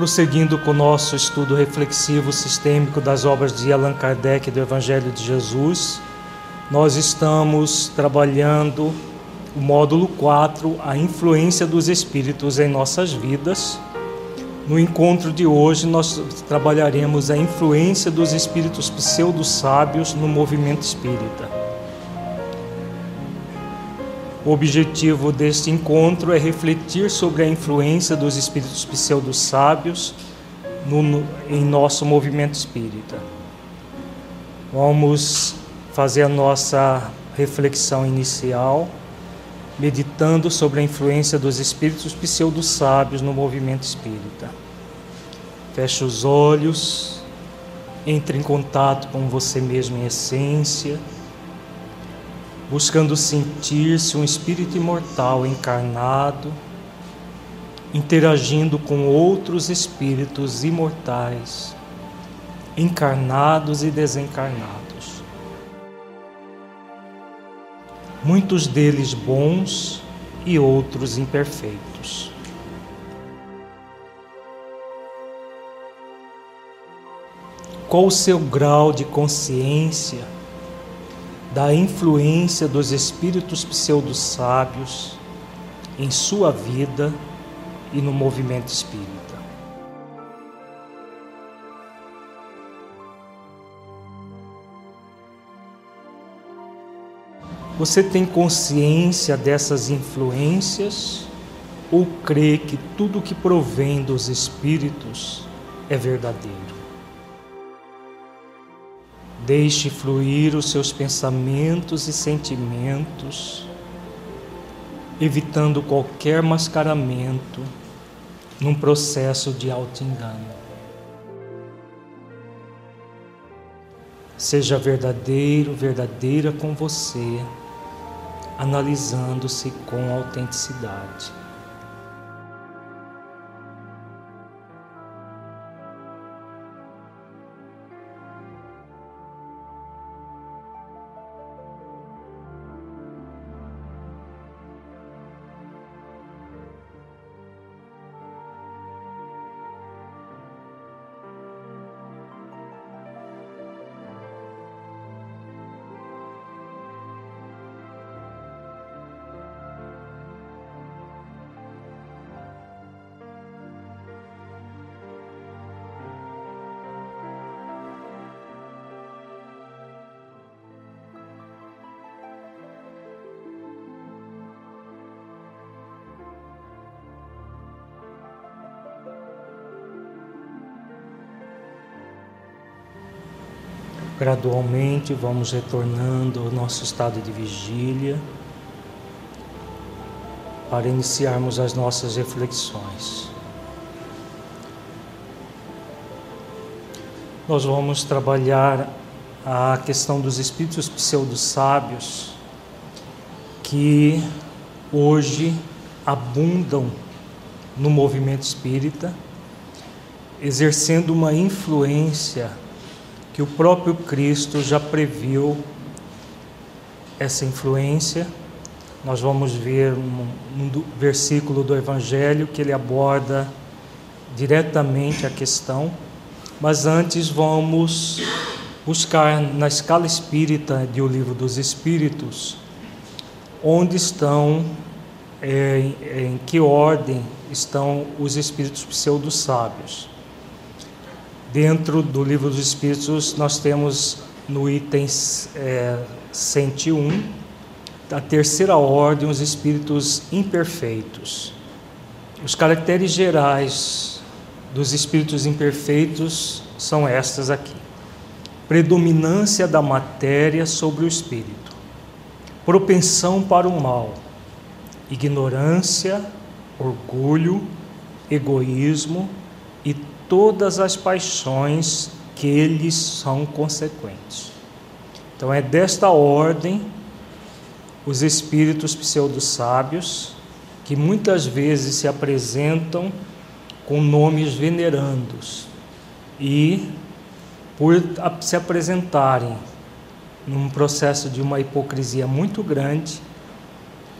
Prosseguindo com o nosso estudo reflexivo sistêmico das obras de Allan Kardec do Evangelho de Jesus, nós estamos trabalhando o módulo 4, a influência dos espíritos em nossas vidas. No encontro de hoje, nós trabalharemos a influência dos espíritos pseudo-sábios no movimento espírita. O objetivo deste encontro é refletir sobre a influência dos espíritos pseudo-sábios no, em nosso movimento espírita. Vamos fazer a nossa reflexão inicial, meditando sobre a influência dos espíritos pseudo-sábios no movimento espírita. Feche os olhos, entre em contato com você mesmo em essência buscando sentir-se um espírito imortal encarnado, interagindo com outros espíritos imortais, encarnados e desencarnados. Muitos deles bons e outros imperfeitos. Qual o seu grau de consciência? Da influência dos espíritos pseudo-sábios em sua vida e no movimento espírita. Você tem consciência dessas influências ou crê que tudo que provém dos espíritos é verdadeiro? Deixe fluir os seus pensamentos e sentimentos, evitando qualquer mascaramento num processo de auto-engano. Seja verdadeiro, verdadeira com você, analisando-se com autenticidade. Gradualmente vamos retornando ao nosso estado de vigília para iniciarmos as nossas reflexões. Nós vamos trabalhar a questão dos espíritos pseudo-sábios que hoje abundam no movimento espírita, exercendo uma influência que o próprio Cristo já previu essa influência. Nós vamos ver um, um versículo do Evangelho que ele aborda diretamente a questão, mas antes vamos buscar na escala espírita de O Livro dos Espíritos onde estão, é, em que ordem estão os espíritos pseudo-sábios. Dentro do Livro dos Espíritos, nós temos no item é, 101, a terceira ordem, os espíritos imperfeitos. Os caracteres gerais dos espíritos imperfeitos são estas aqui: predominância da matéria sobre o espírito, propensão para o mal, ignorância, orgulho, egoísmo e todas as paixões que eles são consequentes. Então é desta ordem os espíritos pseudo-sábios que muitas vezes se apresentam com nomes venerandos e por se apresentarem num processo de uma hipocrisia muito grande,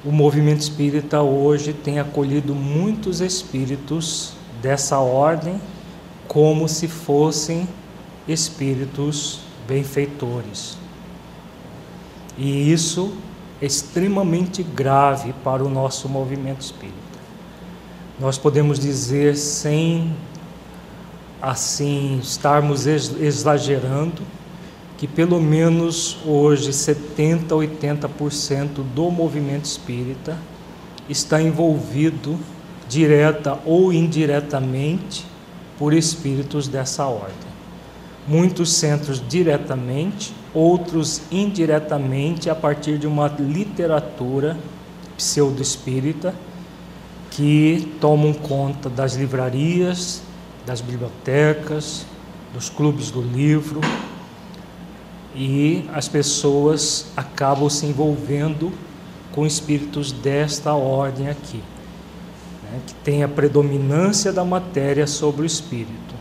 o movimento espírita hoje tem acolhido muitos espíritos dessa ordem como se fossem espíritos benfeitores. E isso é extremamente grave para o nosso movimento espírita. Nós podemos dizer sem assim estarmos exagerando que pelo menos hoje 70, 80% do movimento espírita está envolvido direta ou indiretamente por espíritos dessa ordem. Muitos centros diretamente, outros indiretamente a partir de uma literatura pseudo-espírita que tomam conta das livrarias, das bibliotecas, dos clubes do livro, e as pessoas acabam se envolvendo com espíritos desta ordem aqui, né, que tem a predominância da matéria sobre o espírito.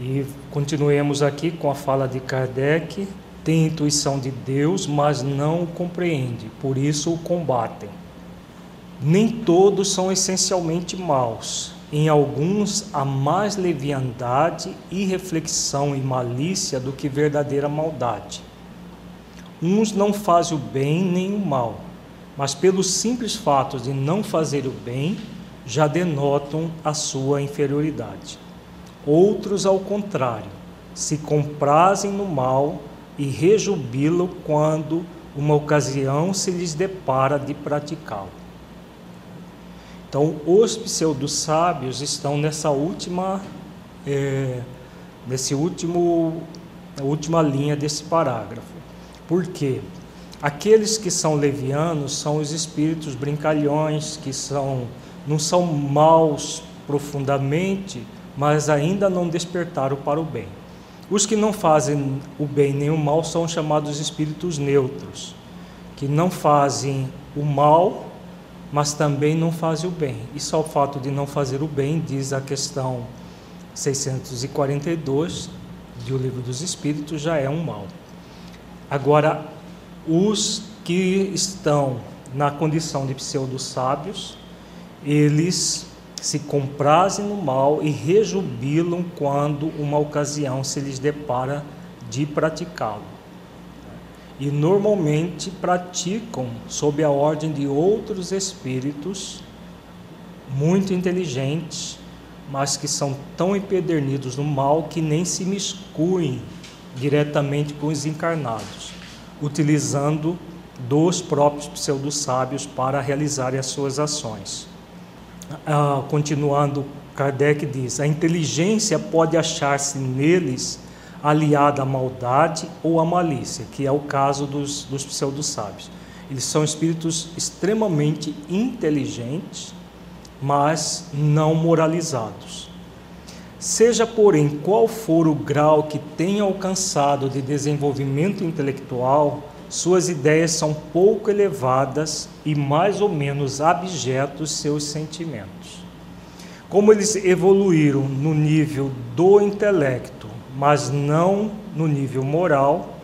E continuemos aqui com a fala de Kardec: tem intuição de Deus, mas não o compreende, por isso o combatem. Nem todos são essencialmente maus, em alguns há mais leviandade, irreflexão e malícia do que verdadeira maldade. Uns não fazem o bem nem o mal, mas pelo simples fato de não fazer o bem, já denotam a sua inferioridade. Outros, ao contrário, se comprazem no mal e rejubilam quando uma ocasião se lhes depara de praticá-lo. Então, os pseudo-sábios estão nessa última, é, nesse último, última linha desse parágrafo. Por quê? Aqueles que são levianos são os espíritos brincalhões, que são, não são maus profundamente, mas ainda não despertaram para o bem. Os que não fazem o bem nem o mal são chamados espíritos neutros, que não fazem o mal mas também não fazem o bem. E só o fato de não fazer o bem, diz a questão 642 do Livro dos Espíritos, já é um mal. Agora, os que estão na condição de pseudo-sábios, eles se comprazem no mal e rejubilam quando uma ocasião se lhes depara de praticá-lo. E normalmente praticam sob a ordem de outros espíritos muito inteligentes, mas que são tão empedernidos no mal que nem se miscuem diretamente com os encarnados, utilizando dos próprios pseudo-sábios para realizarem as suas ações. Ah, continuando, Kardec diz: a inteligência pode achar-se neles aliada à maldade ou à malícia, que é o caso dos, dos pseudo-sábios. Eles são espíritos extremamente inteligentes, mas não moralizados. Seja, porém, qual for o grau que tenha alcançado de desenvolvimento intelectual, suas ideias são pouco elevadas e mais ou menos abjetos seus sentimentos. Como eles evoluíram no nível do intelecto mas não no nível moral.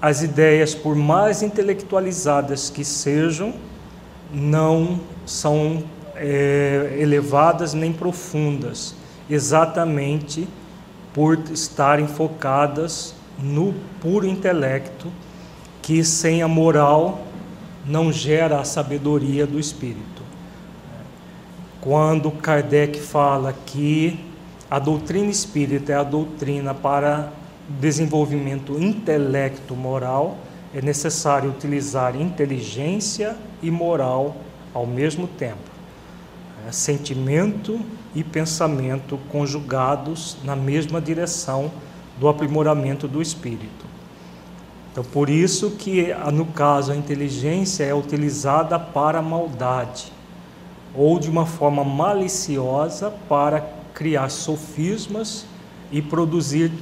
As ideias, por mais intelectualizadas que sejam, não são é, elevadas nem profundas, exatamente por estarem focadas no puro intelecto, que sem a moral não gera a sabedoria do espírito. Quando Kardec fala que a doutrina espírita é a doutrina para desenvolvimento intelecto moral, é necessário utilizar inteligência e moral ao mesmo tempo. É, sentimento e pensamento conjugados na mesma direção do aprimoramento do espírito. Então, por isso que no caso a inteligência é utilizada para a maldade ou de uma forma maliciosa para criar sofismas e produzir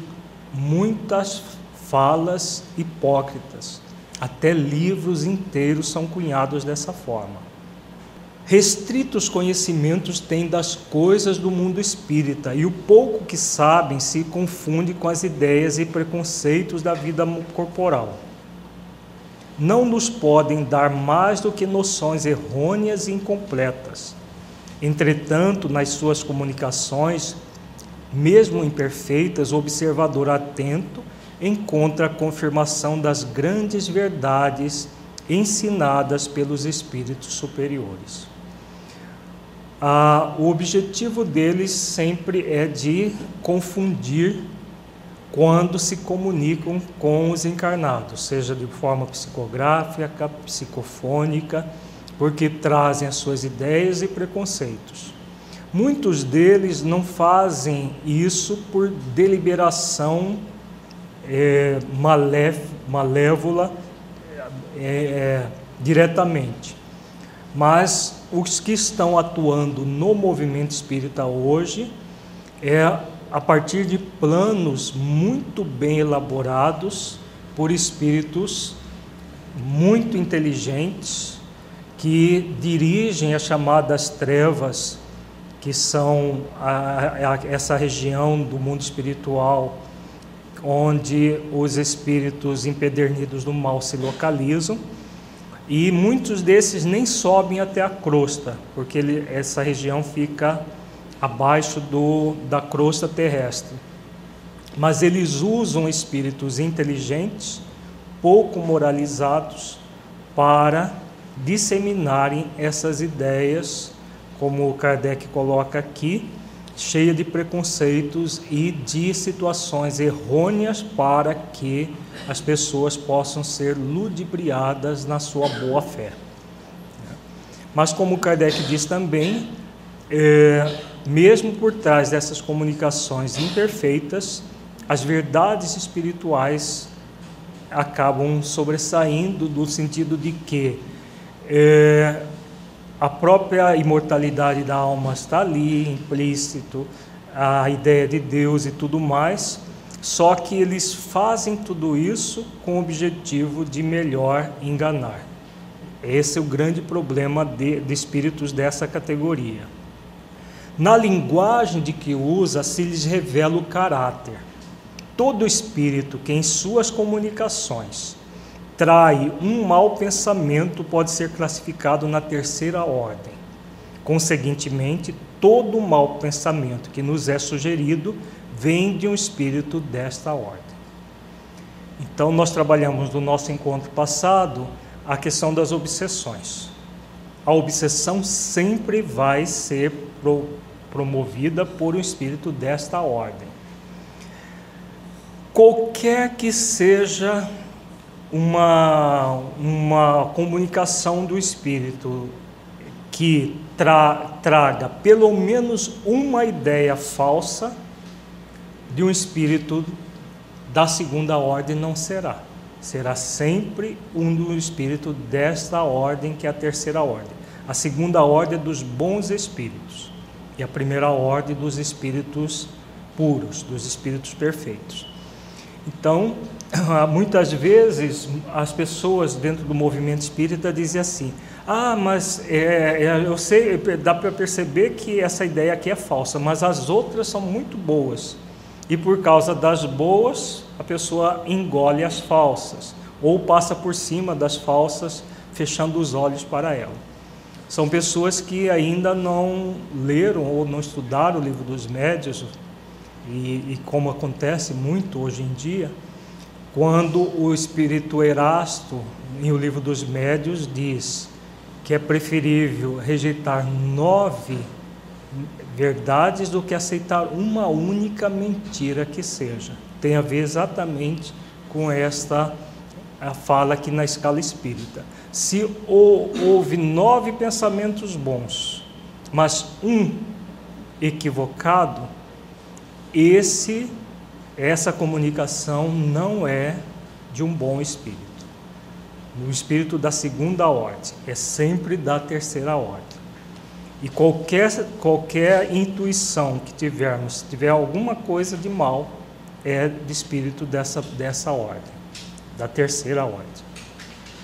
muitas falas hipócritas. Até livros inteiros são cunhados dessa forma. Restritos conhecimentos têm das coisas do mundo espírita e o pouco que sabem se confunde com as ideias e preconceitos da vida corporal. Não nos podem dar mais do que noções errôneas e incompletas Entretanto, nas suas comunicações, mesmo imperfeitas, o observador atento encontra a confirmação das grandes verdades ensinadas pelos espíritos superiores. Ah, o objetivo deles sempre é de confundir quando se comunicam com os encarnados, seja de forma psicográfica, psicofônica, porque trazem as suas ideias e preconceitos. Muitos deles não fazem isso por deliberação é, malévola é, é, diretamente, mas os que estão atuando no movimento espírita hoje é a partir de planos muito bem elaborados por espíritos muito inteligentes que dirigem as chamadas trevas, que são a, a, essa região do mundo espiritual onde os espíritos empedernidos do mal se localizam. E muitos desses nem sobem até a crosta, porque ele, essa região fica abaixo do, da crosta terrestre. Mas eles usam espíritos inteligentes, pouco moralizados, para disseminarem essas ideias, como Kardec coloca aqui, cheia de preconceitos e de situações errôneas para que as pessoas possam ser ludibriadas na sua boa fé. Mas, como Kardec diz também, é, mesmo por trás dessas comunicações imperfeitas, as verdades espirituais acabam sobressaindo no sentido de que é, a própria imortalidade da alma está ali, implícito, a ideia de Deus e tudo mais, só que eles fazem tudo isso com o objetivo de melhor enganar. Esse é o grande problema de, de espíritos dessa categoria. Na linguagem de que usa se lhes revela o caráter. Todo espírito que em suas comunicações trai um mau pensamento pode ser classificado na terceira ordem. Conseguintemente, todo mau pensamento que nos é sugerido vem de um espírito desta ordem. Então, nós trabalhamos no nosso encontro passado a questão das obsessões. A obsessão sempre vai ser pro, promovida por um espírito desta ordem. Qualquer que seja uma, uma comunicação do Espírito que tra, traga pelo menos uma ideia falsa de um espírito da segunda ordem não será. Será sempre um do espírito desta ordem, que é a terceira ordem. A segunda ordem é dos bons espíritos e a primeira ordem dos espíritos puros, dos espíritos perfeitos. Então, muitas vezes as pessoas dentro do movimento espírita dizem assim: ah, mas é, é, eu sei, dá para perceber que essa ideia aqui é falsa, mas as outras são muito boas. E por causa das boas, a pessoa engole as falsas, ou passa por cima das falsas, fechando os olhos para ela. São pessoas que ainda não leram ou não estudaram o livro dos médios, e, e como acontece muito hoje em dia, quando o espírito Erasto, em O Livro dos Médios, diz que é preferível rejeitar nove verdades do que aceitar uma única mentira que seja. Tem a ver exatamente com esta fala aqui na escala espírita. Se houve nove pensamentos bons, mas um equivocado, esse essa comunicação não é de um bom espírito. O espírito da segunda ordem, é sempre da terceira ordem. E qualquer, qualquer intuição que tivermos, se tiver alguma coisa de mal, é de espírito dessa, dessa ordem, da terceira ordem.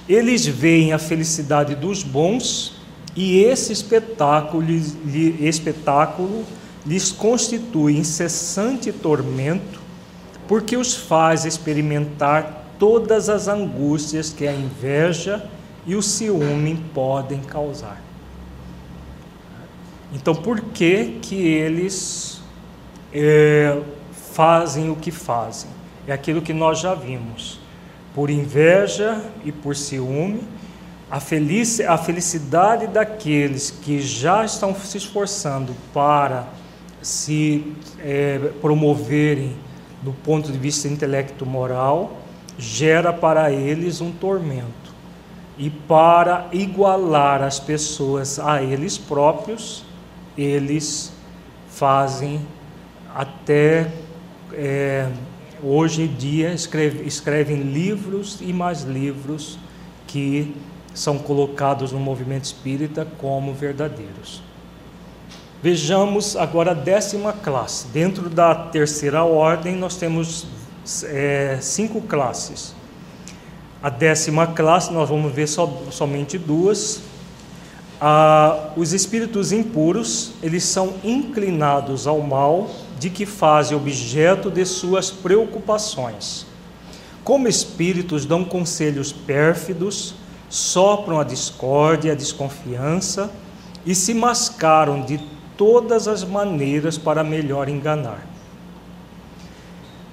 Eles veem a felicidade dos bons e esse espetáculo, espetáculo lhes constitui incessante tormento porque os faz experimentar todas as angústias que a inveja e o ciúme podem causar. Então, por que que eles é, fazem o que fazem? É aquilo que nós já vimos. Por inveja e por ciúme, a, a felicidade daqueles que já estão se esforçando para se é, promoverem do ponto de vista intelecto-moral, gera para eles um tormento. E para igualar as pessoas a eles próprios, eles fazem até é, hoje em dia escreve, escrevem livros e mais livros que são colocados no movimento espírita como verdadeiros. Vejamos agora a décima classe. Dentro da terceira ordem, nós temos é, cinco classes. A décima classe, nós vamos ver so, somente duas. Ah, os espíritos impuros, eles são inclinados ao mal, de que fazem objeto de suas preocupações. Como espíritos, dão conselhos pérfidos, sopram a discórdia, a desconfiança e se mascaram de todas as maneiras para melhor enganar.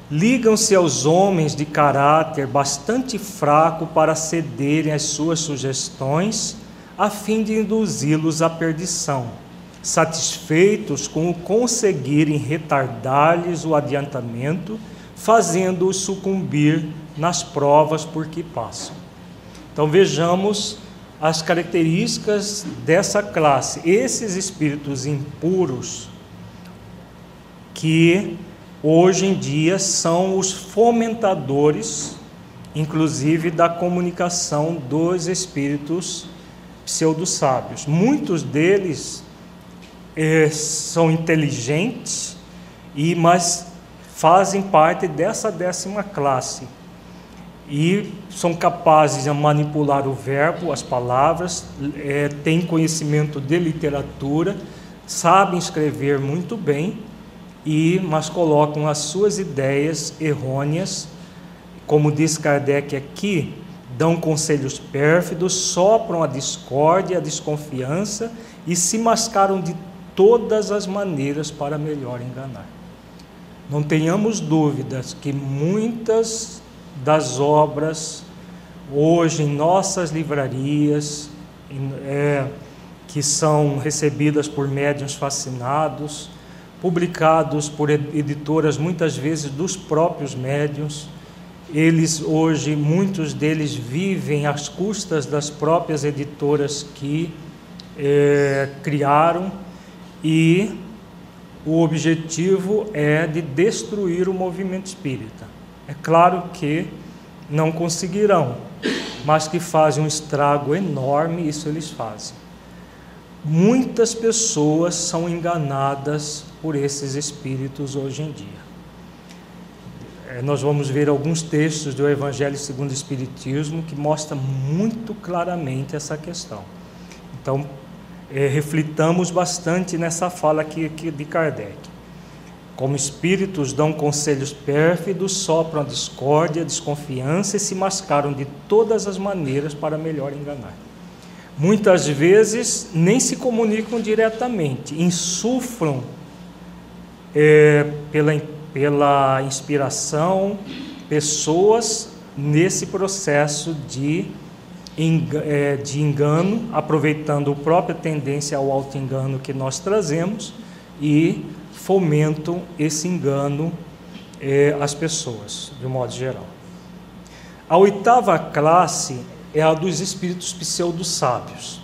Ligam-se aos homens de caráter bastante fraco para cederem às suas sugestões, a fim de induzi-los à perdição, satisfeitos com o conseguirem retardar-lhes o adiantamento, fazendo-os sucumbir nas provas por que passam. Então vejamos as características dessa classe, esses espíritos impuros que hoje em dia são os fomentadores, inclusive da comunicação dos espíritos pseudo-sábios. Muitos deles eh, são inteligentes e mas fazem parte dessa décima classe e são capazes de manipular o verbo, as palavras, é, têm conhecimento de literatura, sabem escrever muito bem, e mas colocam as suas ideias errôneas, como diz Kardec aqui, dão conselhos pérfidos, sopram a discórdia, a desconfiança e se mascaram de todas as maneiras para melhor enganar. Não tenhamos dúvidas que muitas das obras hoje em nossas livrarias, é, que são recebidas por médiuns fascinados, publicados por editoras muitas vezes dos próprios médiuns. Eles hoje, muitos deles vivem às custas das próprias editoras que é, criaram e o objetivo é de destruir o movimento espírita. É claro que não conseguirão, mas que fazem um estrago enorme, isso eles fazem. Muitas pessoas são enganadas por esses espíritos hoje em dia. É, nós vamos ver alguns textos do Evangelho segundo o Espiritismo que mostram muito claramente essa questão. Então, é, reflitamos bastante nessa fala aqui, aqui de Kardec. Como espíritos dão conselhos pérfidos, sopram a discórdia, a desconfiança e se mascaram de todas as maneiras para melhor enganar. Muitas vezes nem se comunicam diretamente, insuflam é, pela, pela inspiração pessoas nesse processo de, é, de engano, aproveitando a própria tendência ao auto-engano que nós trazemos e fomentam esse engano é, às pessoas, de um modo geral. A oitava classe é a dos espíritos pseudo-sábios.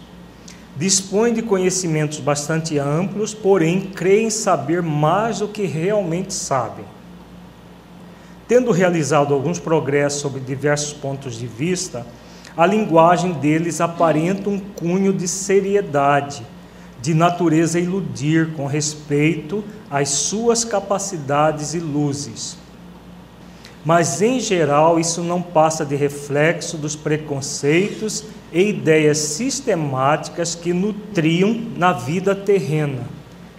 Dispõe de conhecimentos bastante amplos, porém creem saber mais do que realmente sabem. Tendo realizado alguns progressos sobre diversos pontos de vista, a linguagem deles aparenta um cunho de seriedade de natureza a iludir com respeito às suas capacidades e luzes. Mas, em geral, isso não passa de reflexo dos preconceitos e ideias sistemáticas que nutriam na vida terrena.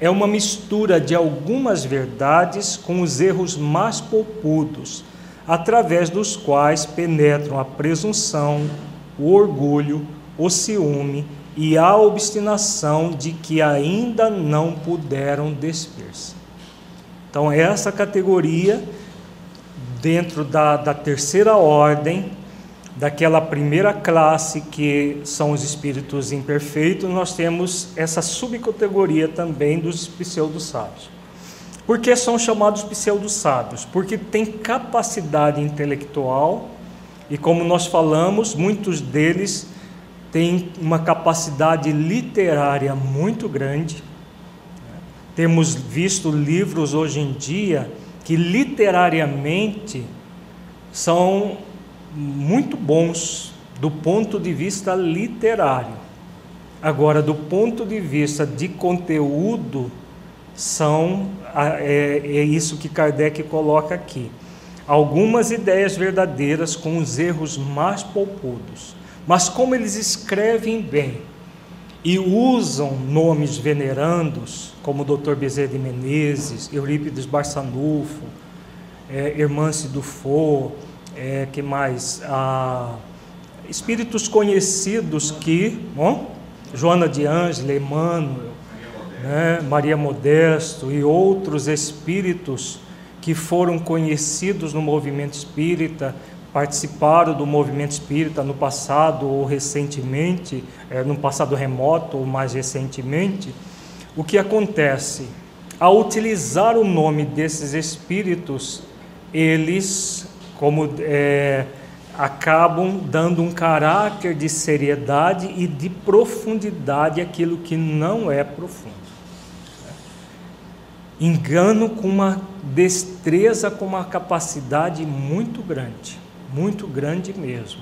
É uma mistura de algumas verdades com os erros mais poupudos, através dos quais penetram a presunção, o orgulho, o ciúme e a obstinação de que ainda não puderam despir-se. Então, essa categoria, dentro da, da terceira ordem, daquela primeira classe que são os espíritos imperfeitos, nós temos essa subcategoria também dos pseudo-sábios. Por que são chamados pseudo-sábios? Porque têm capacidade intelectual e, como nós falamos, muitos deles têm uma capacidade literária muito grande. Temos visto livros hoje em dia que literariamente são muito bons do ponto de vista literário. Agora, do ponto de vista de conteúdo, são é, é isso que Kardec coloca aqui. Algumas ideias verdadeiras com os erros mais polpudos. Mas como eles escrevem bem e usam nomes venerandos, como Dr. Bezerra de Menezes, Eurípides Barçanufo, é, Hermance Dufour, é, que mais? Ah, espíritos conhecidos que, bom, Joana de Ângela, Emmanuel, né, Maria Modesto e outros espíritos que foram conhecidos no movimento espírita, participaram do movimento espírita no passado ou recentemente, é, no passado remoto ou mais recentemente, o que acontece? Ao utilizar o nome desses espíritos, eles como é, acabam dando um caráter de seriedade e de profundidade àquilo que não é profundo. Engano com uma destreza, com uma capacidade muito grande, muito grande mesmo.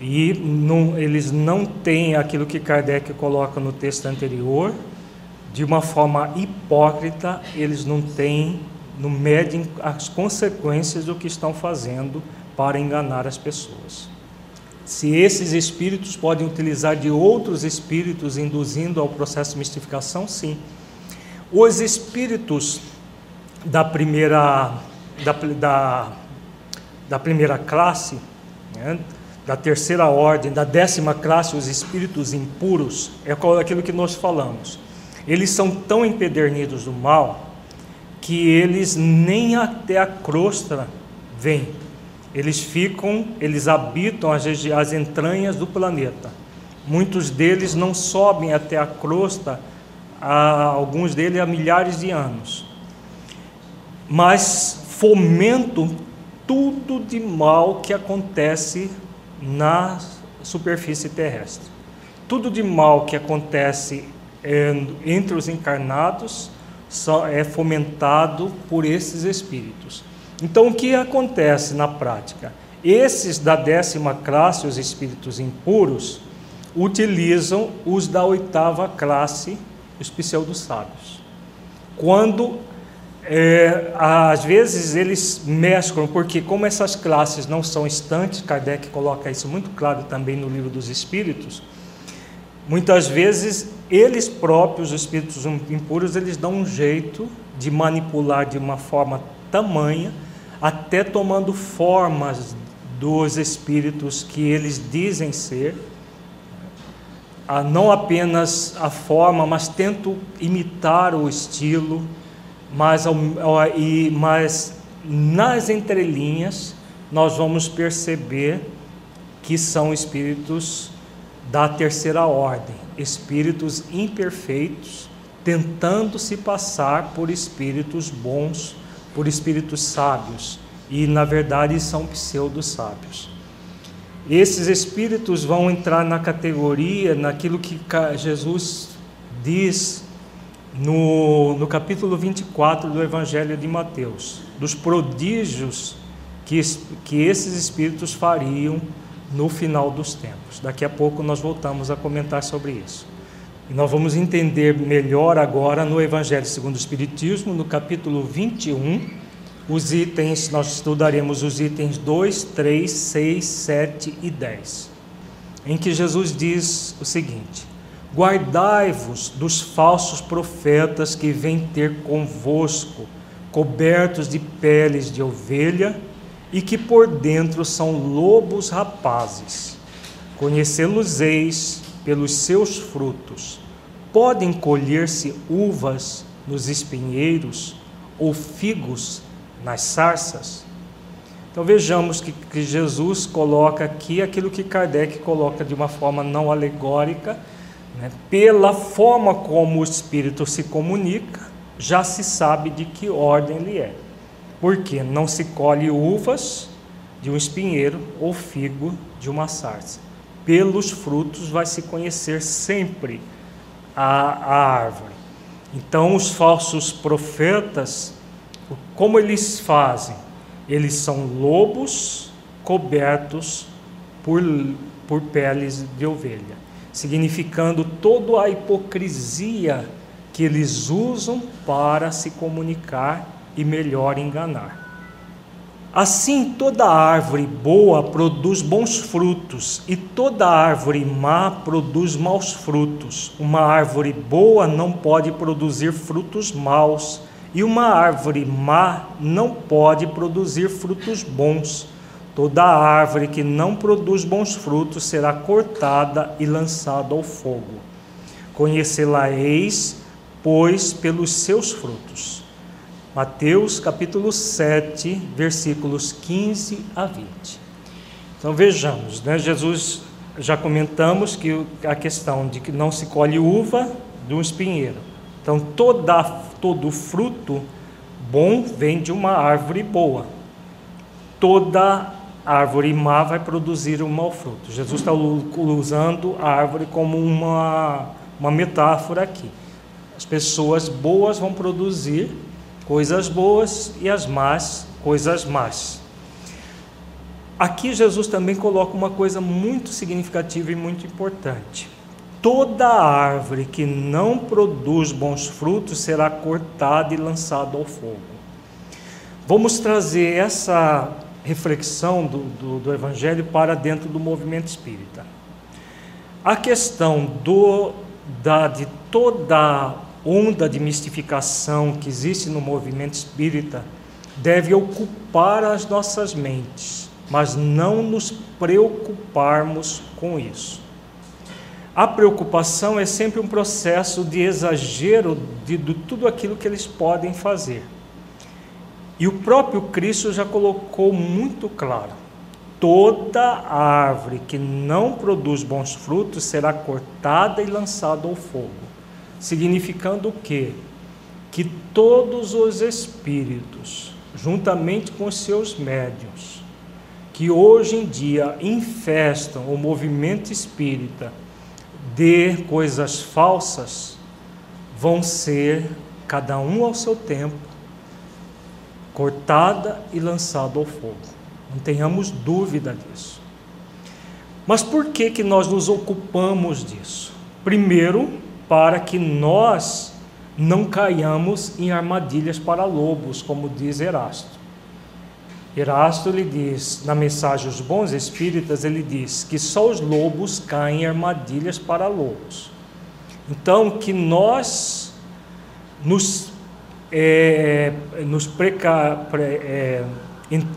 E não, eles não têm aquilo que Kardec coloca no texto anterior, de uma forma hipócrita, eles não têm não medem as consequências do que estão fazendo para enganar as pessoas. Se esses espíritos podem utilizar de outros espíritos induzindo ao processo de mistificação, sim. Os espíritos da primeira, da, da, da primeira classe, né, da terceira ordem, da décima classe, os espíritos impuros, é aquilo que nós falamos. Eles são tão empedernidos do mal que eles nem até a crosta vêm. Eles ficam, eles habitam as, as entranhas do planeta. Muitos deles não sobem até a crosta, alguns deles há milhares de anos. Mas fomentam tudo de mal que acontece na superfície terrestre. Tudo de mal que acontece é, entre os encarnados é fomentado por esses espíritos. Então, o que acontece na prática? Esses da décima classe, os espíritos impuros, utilizam os da oitava classe, os pseudo-sábios. Quando, é, às vezes, eles mesclam, porque como essas classes não são estantes, Kardec coloca isso muito claro também no livro dos Espíritos, Muitas vezes eles próprios, os espíritos impuros, eles dão um jeito de manipular de uma forma tamanha, até tomando formas dos espíritos que eles dizem ser, não apenas a forma, mas tentam imitar o estilo, mas, e, mas nas entrelinhas nós vamos perceber que são espíritos da terceira ordem, espíritos imperfeitos, tentando se passar por espíritos bons, por espíritos sábios, e na verdade são pseudo-sábios. Esses espíritos vão entrar na categoria, naquilo que Jesus diz no, no capítulo 24 do Evangelho de Mateus, dos prodígios que, que esses espíritos fariam no final dos tempos. Daqui a pouco nós voltamos a comentar sobre isso. E nós vamos entender melhor agora no Evangelho segundo o Espiritismo, no capítulo 21, os itens, nós estudaremos os itens 2, 3, 6, 7 e 10, em que Jesus diz o seguinte: Guardai-vos dos falsos profetas que vêm ter convosco, cobertos de peles de ovelha e que por dentro são lobos rapazes. Conhecê-los-eis pelos seus frutos. Podem colher-se uvas nos espinheiros ou figos nas sarças? Então vejamos que, que, Jesus coloca aqui aquilo que Kardec coloca de uma forma não alegórica, né? pela forma como o Espírito se comunica, já se sabe de que ordem ele é. Porque não se colhe uvas de um espinheiro ou figo de uma sarça. Pelos frutos vai se conhecer sempre a, a árvore. Então, os falsos profetas, como eles fazem? Eles são lobos cobertos por, por peles de ovelha, significando toda a hipocrisia que eles usam para se comunicar e melhor enganar. Assim, toda árvore boa produz bons frutos, e toda árvore má produz maus frutos. Uma árvore boa não pode produzir frutos maus, e uma árvore má não pode produzir frutos bons. Toda árvore que não produz bons frutos será cortada e lançada ao fogo. Conhecê-la-eis, pois, pelos seus frutos. Mateus capítulo 7, versículos 15 a 20. Então vejamos, né? Jesus já comentamos que a questão de que não se colhe uva de um espinheiro. Então toda, todo fruto bom vem de uma árvore boa. Toda árvore má vai produzir um mau fruto. Jesus está usando a árvore como uma, uma metáfora aqui. As pessoas boas vão produzir coisas boas e as más, coisas más. Aqui Jesus também coloca uma coisa muito significativa e muito importante. Toda árvore que não produz bons frutos será cortada e lançada ao fogo. Vamos trazer essa reflexão do, do, do Evangelho para dentro do movimento espírita. A questão do, da, de toda onda de mistificação que existe no movimento espírita deve ocupar as nossas mentes, mas não nos preocuparmos com isso. A preocupação é sempre um processo de exagero de, de tudo aquilo que eles podem fazer. E o próprio Cristo já colocou muito claro: toda árvore que não produz bons frutos será cortada e lançada ao fogo significando o quê? Que todos os espíritos, juntamente com seus médios, que hoje em dia infestam o movimento espírita de coisas falsas, vão ser, cada um ao seu tempo, cortada e lançada ao fogo. Não tenhamos dúvida disso. Mas por que que nós nos ocupamos disso? Primeiro, para que nós não caiamos em armadilhas para lobos, como diz Erasto. Erasto ele diz, na mensagem Os Bons Espíritas, ele diz que só os lobos caem em armadilhas para lobos. Então, que nós nos, é, nos, preca, pre, é,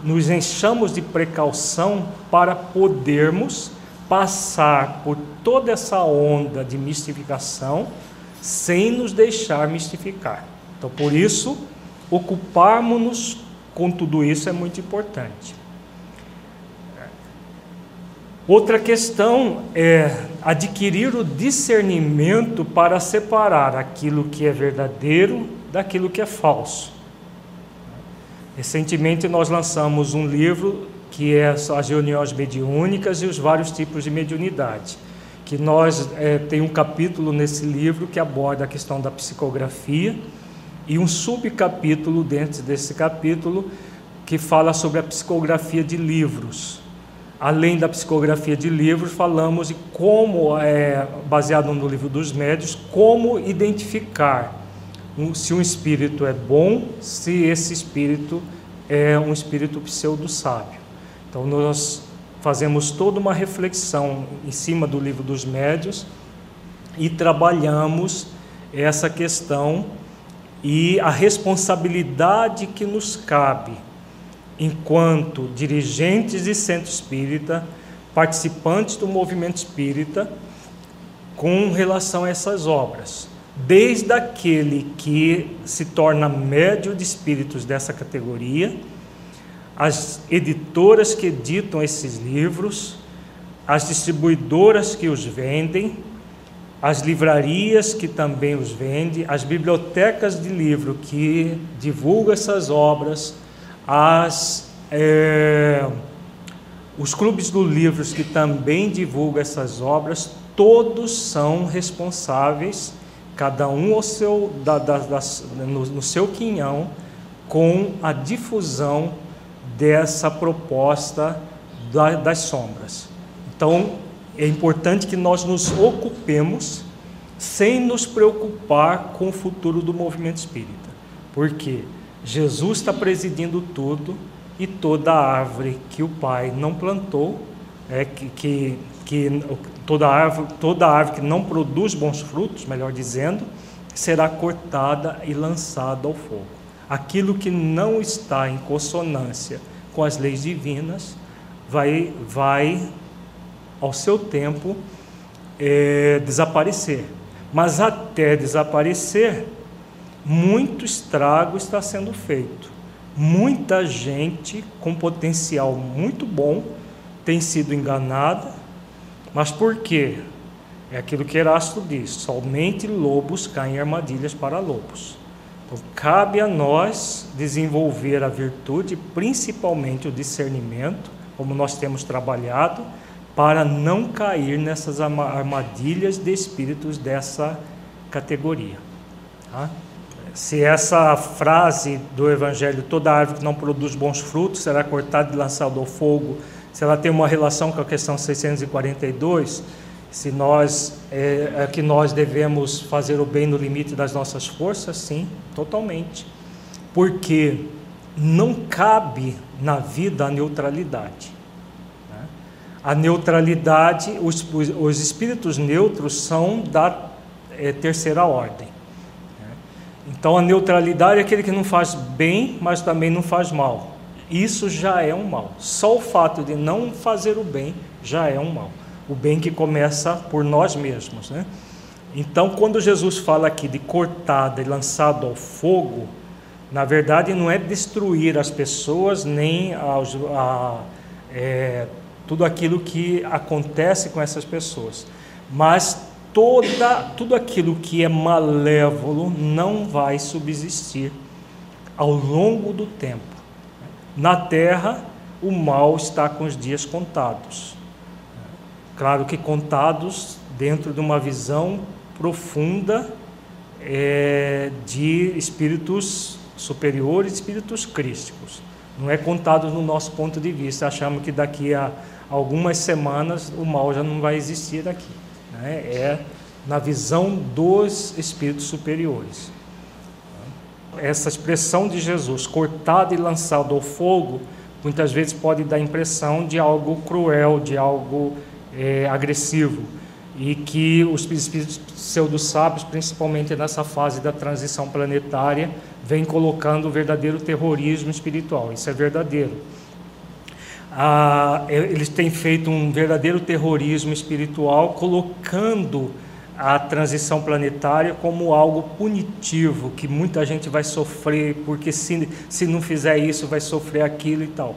nos enchamos de precaução para podermos passar por toda essa onda de mistificação sem nos deixar mistificar. Então, por isso, ocuparmos-nos com tudo isso é muito importante. Outra questão é adquirir o discernimento para separar aquilo que é verdadeiro daquilo que é falso. Recentemente nós lançamos um livro que é as reuniões mediúnicas e os vários tipos de mediunidade. Que nós é, tem um capítulo nesse livro que aborda a questão da psicografia e um subcapítulo dentro desse capítulo que fala sobre a psicografia de livros. Além da psicografia de livros, falamos de como, é, baseado no livro dos médios, como identificar se um espírito é bom, se esse espírito é um espírito pseudo-sábio. Então, nós fazemos toda uma reflexão em cima do livro dos médios e trabalhamos essa questão e a responsabilidade que nos cabe enquanto dirigentes de centro espírita participantes do movimento espírita com relação a essas obras. Desde aquele que se torna médio de espíritos dessa categoria, as editoras que editam esses livros, as distribuidoras que os vendem, as livrarias que também os vendem, as bibliotecas de livro que divulgam essas obras, as, é, os clubes do livros que também divulgam essas obras, todos são responsáveis, cada um ao seu, da, da, das, no, no seu quinhão, com a difusão dessa proposta da, das sombras. Então, é importante que nós nos ocupemos sem nos preocupar com o futuro do movimento espírita, porque Jesus está presidindo tudo e toda árvore que o Pai não plantou, é, que, que, que toda, árvore, toda árvore que não produz bons frutos, melhor dizendo, será cortada e lançada ao fogo. Aquilo que não está em consonância com as leis divinas vai, vai ao seu tempo, é, desaparecer. Mas até desaparecer, muito estrago está sendo feito. Muita gente com potencial muito bom tem sido enganada, mas por quê? É aquilo que Erasto diz: somente lobos caem em armadilhas para lobos. Então, cabe a nós desenvolver a virtude, principalmente o discernimento, como nós temos trabalhado, para não cair nessas armadilhas de espíritos dessa categoria. Tá? Se essa frase do Evangelho, toda árvore que não produz bons frutos será cortada e lançada ao fogo, se ela tem uma relação com a questão 642, se nós é, é que nós devemos fazer o bem no limite das nossas forças, sim, totalmente, porque não cabe na vida a neutralidade. A neutralidade, os, os espíritos neutros são da é, terceira ordem. Né? Então a neutralidade é aquele que não faz bem, mas também não faz mal. Isso já é um mal. Só o fato de não fazer o bem já é um mal. O bem que começa por nós mesmos. Né? Então, quando Jesus fala aqui de cortada e lançado ao fogo, na verdade não é destruir as pessoas nem a, é, tudo aquilo que acontece com essas pessoas. Mas toda, tudo aquilo que é malévolo não vai subsistir ao longo do tempo. Na terra, o mal está com os dias contados. Claro que contados dentro de uma visão profunda é, de espíritos superiores, espíritos crísticos. Não é contado no nosso ponto de vista. Achamos que daqui a algumas semanas o mal já não vai existir aqui. Né? É na visão dos espíritos superiores. Essa expressão de Jesus, cortado e lançado ao fogo, muitas vezes pode dar a impressão de algo cruel, de algo é, agressivo. E que os espíritos pseudo-sábios, principalmente nessa fase da transição planetária, vêm colocando o verdadeiro terrorismo espiritual. Isso é verdadeiro ah, eles têm feito um verdadeiro terrorismo espiritual, colocando a transição planetária como algo punitivo, que muita gente vai sofrer, porque se, se não fizer isso, vai sofrer aquilo e tal.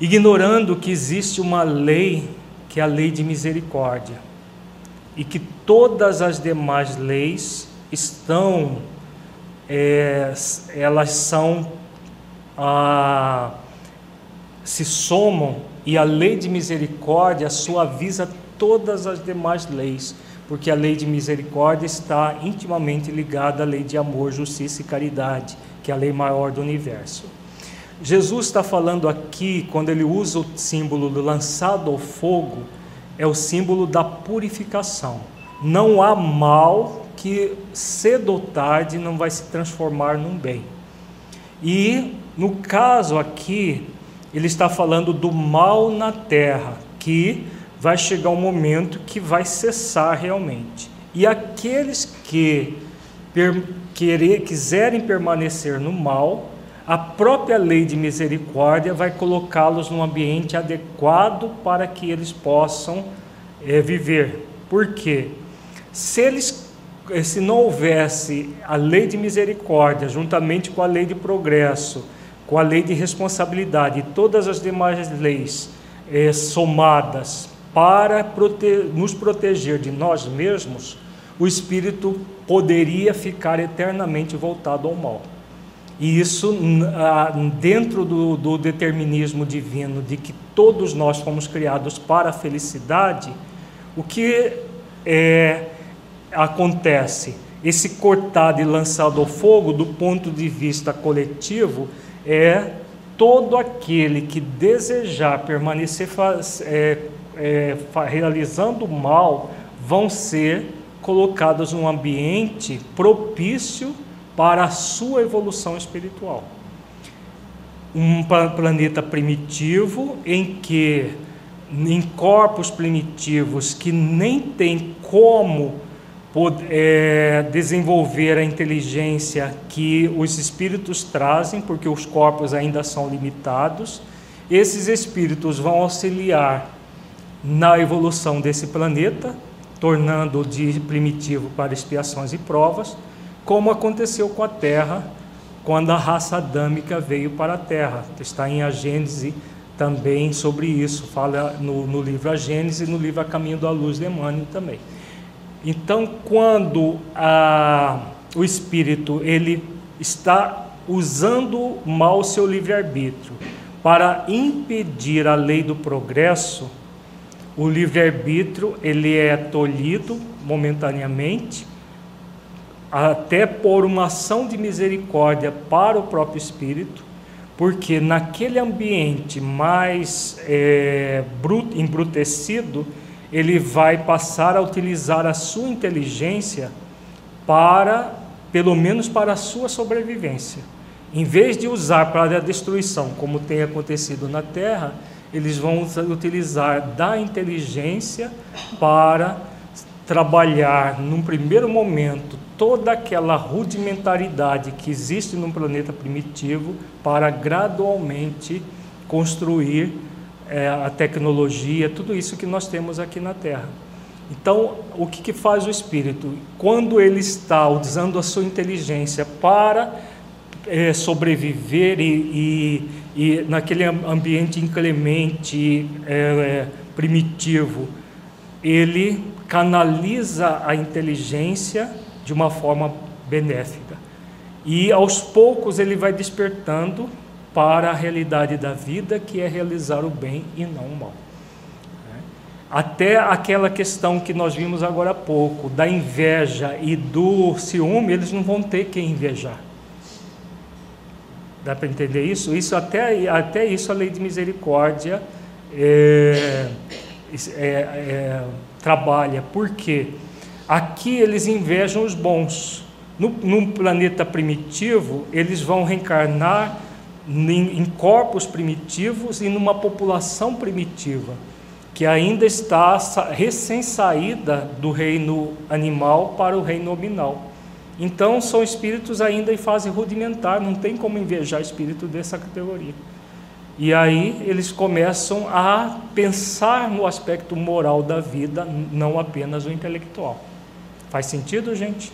Ignorando que existe uma lei, que é a lei de misericórdia, e que todas as demais leis estão, é, elas são. Ah, se somam e a lei de misericórdia suaviza todas as demais leis, porque a lei de misericórdia está intimamente ligada à lei de amor, justiça e caridade, que é a lei maior do universo. Jesus está falando aqui, quando ele usa o símbolo do lançado ao fogo, é o símbolo da purificação. Não há mal que cedo ou tarde não vai se transformar num bem. E no caso aqui, ele está falando do mal na terra, que vai chegar um momento que vai cessar realmente. E aqueles que per, querer, quiserem permanecer no mal, a própria lei de misericórdia vai colocá-los num ambiente adequado para que eles possam é, viver. Por quê? Se eles se não houvesse a lei de misericórdia juntamente com a lei de progresso, com a lei de responsabilidade e todas as demais leis é, somadas para prote nos proteger de nós mesmos, o espírito poderia ficar eternamente voltado ao mal. E isso, dentro do, do, determinismo divino, de que todos nós fomos criados para a felicidade, o que é, acontece? Esse cortado e lançado ao fogo, do ponto de vista coletivo, é todo aquele que desejar permanecer é, é, realizando mal, vão ser colocados num ambiente propício para a sua evolução espiritual. Um planeta primitivo em que, em corpos primitivos que nem tem como é, desenvolver a inteligência que os espíritos trazem, porque os corpos ainda são limitados, esses espíritos vão auxiliar na evolução desse planeta, tornando-o de primitivo para expiações e provas como aconteceu com a Terra quando a raça adâmica veio para a Terra. Está em A Gênese também sobre isso, fala no, no livro A Gênese e no livro A Caminho da Luz de Emmanuel também. Então, quando a, o espírito ele está usando mal o seu livre-arbítrio para impedir a lei do progresso, o livre-arbítrio ele é tolhido momentaneamente até por uma ação de misericórdia para o próprio espírito, porque naquele ambiente mais é, embrutecido, ele vai passar a utilizar a sua inteligência para, pelo menos para a sua sobrevivência. Em vez de usar para a destruição, como tem acontecido na Terra, eles vão utilizar da inteligência para trabalhar, num primeiro momento, toda aquela rudimentaridade que existe no planeta primitivo para gradualmente construir é, a tecnologia, tudo isso que nós temos aqui na Terra. Então, o que, que faz o espírito? Quando ele está usando a sua inteligência para é, sobreviver e, e, e, naquele ambiente inclemente, é, primitivo, ele canaliza a inteligência de uma forma benéfica. E aos poucos ele vai despertando para a realidade da vida, que é realizar o bem e não o mal. Até aquela questão que nós vimos agora há pouco, da inveja e do ciúme, eles não vão ter que invejar. Dá para entender isso? Isso até, até isso a lei de misericórdia é, é, é, trabalha. Por quê? Aqui eles invejam os bons. No, num planeta primitivo, eles vão reencarnar em, em corpos primitivos e numa população primitiva, que ainda está recém-saída do reino animal para o reino nominal. Então, são espíritos ainda em fase rudimentar, não tem como invejar espírito dessa categoria. E aí eles começam a pensar no aspecto moral da vida, não apenas o intelectual. Faz sentido, gente?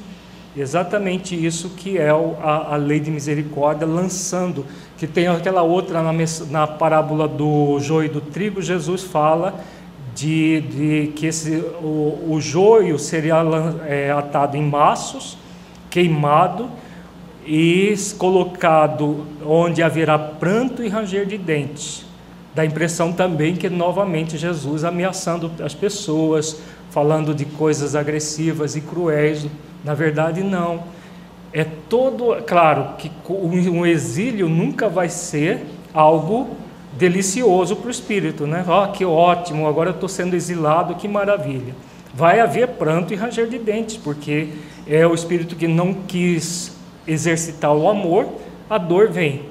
Exatamente isso que é a, a lei de misericórdia, lançando, que tem aquela outra na, na parábola do joio e do trigo, Jesus fala de, de que esse, o, o joio seria é, atado em maços, queimado e colocado onde haverá pranto e ranger de dentes. Dá a impressão também que novamente Jesus ameaçando as pessoas, falando de coisas agressivas e cruéis. Na verdade, não. É todo. Claro que um exílio nunca vai ser algo delicioso para o espírito, né? Oh, que ótimo, agora eu estou sendo exilado, que maravilha. Vai haver pranto e ranger de dentes, porque é o espírito que não quis exercitar o amor, a dor vem.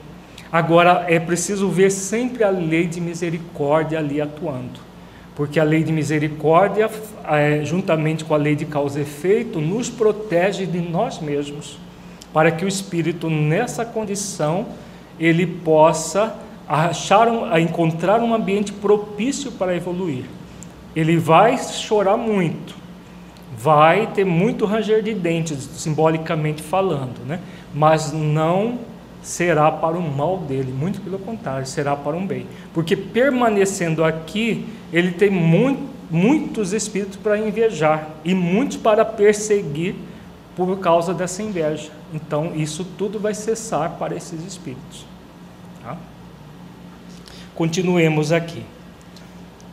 Agora é preciso ver sempre a lei de misericórdia ali atuando porque a lei de misericórdia, é, juntamente com a lei de causa e efeito, nos protege de nós mesmos, para que o espírito, nessa condição, ele possa achar, encontrar um ambiente propício para evoluir. Ele vai chorar muito, vai ter muito ranger de dentes, simbolicamente falando, né? mas não será para o mal dele, muito pelo contrário, será para um bem. Porque permanecendo aqui, ele tem muito, muitos espíritos para invejar e muitos para perseguir por causa dessa inveja. Então, isso tudo vai cessar para esses espíritos. Tá? Continuemos aqui.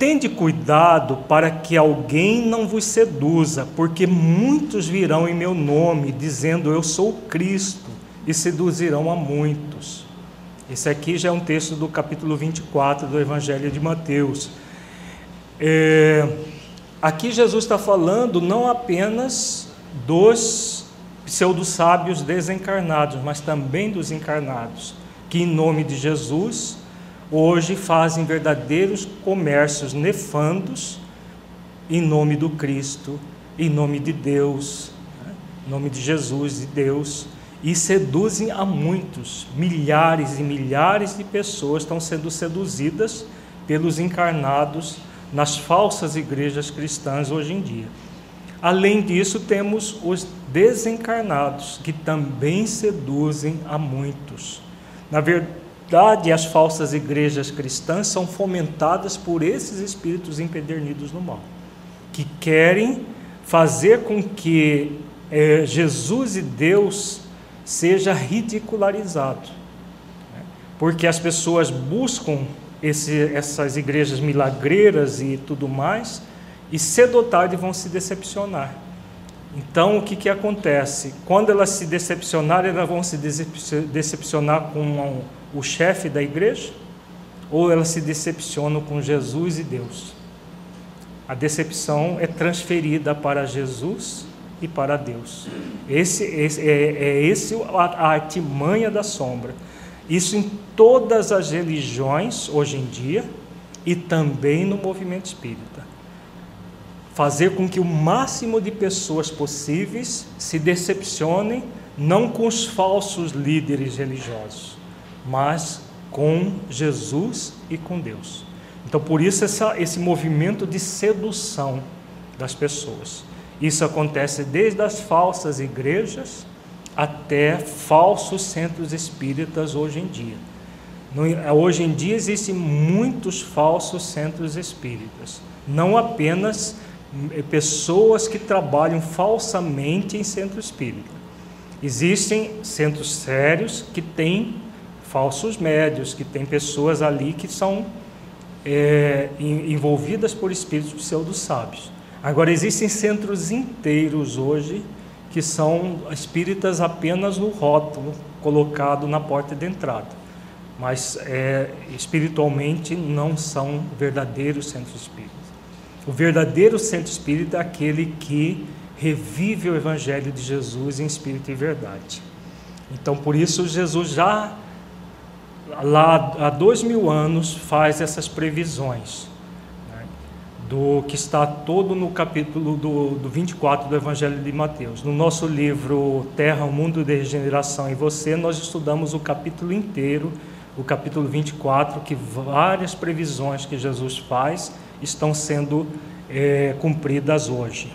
Tende cuidado para que alguém não vos seduza, porque muitos virão em meu nome, dizendo eu sou Cristo, e seduzirão a muitos. Esse aqui já é um texto do capítulo 24 do Evangelho de Mateus. É, aqui Jesus está falando não apenas dos pseudo-sábios desencarnados, mas também dos encarnados, que em nome de Jesus hoje fazem verdadeiros comércios nefandos em nome do Cristo, em nome de Deus, né? em nome de Jesus e Deus, e seduzem a muitos, milhares e milhares de pessoas estão sendo seduzidas pelos encarnados nas falsas igrejas cristãs hoje em dia. Além disso, temos os desencarnados, que também seduzem a muitos. Na verdade, verdade, as falsas igrejas cristãs são fomentadas por esses espíritos empedernidos no mal, que querem fazer com que é, Jesus e Deus seja ridicularizado, né? porque as pessoas buscam esse, essas igrejas milagreiras e tudo mais, e cedo ou tarde vão se decepcionar. Então, o que, que acontece? Quando elas se decepcionarem, elas vão se decepcionar com o chefe da igreja, ou elas se decepcionam com Jesus e Deus. A decepção é transferida para Jesus e para Deus. Esse, esse é, é esse a, a artimanha da sombra. Isso em todas as religiões hoje em dia e também no movimento espírita. Fazer com que o máximo de pessoas possíveis se decepcionem não com os falsos líderes religiosos, mas com Jesus e com Deus. Então, por isso, essa, esse movimento de sedução das pessoas. Isso acontece desde as falsas igrejas até falsos centros espíritas hoje em dia. No, hoje em dia existem muitos falsos centros espíritas, não apenas eh, pessoas que trabalham falsamente em centro espírita. Existem centros sérios que têm falsos médios, que tem pessoas ali que são é, envolvidas por espíritos pseudo-sábios. Agora, existem centros inteiros hoje que são espíritas apenas no rótulo colocado na porta de entrada, mas é, espiritualmente não são verdadeiros centros espíritas. O verdadeiro centro espírita é aquele que revive o Evangelho de Jesus em espírito e verdade. Então, por isso, Jesus já lá há dois mil anos faz essas previsões né, do que está todo no capítulo do, do 24 do Evangelho de Mateus. No nosso livro Terra, o Mundo de Regeneração e Você, nós estudamos o capítulo inteiro, o capítulo 24, que várias previsões que Jesus faz estão sendo é, cumpridas hoje.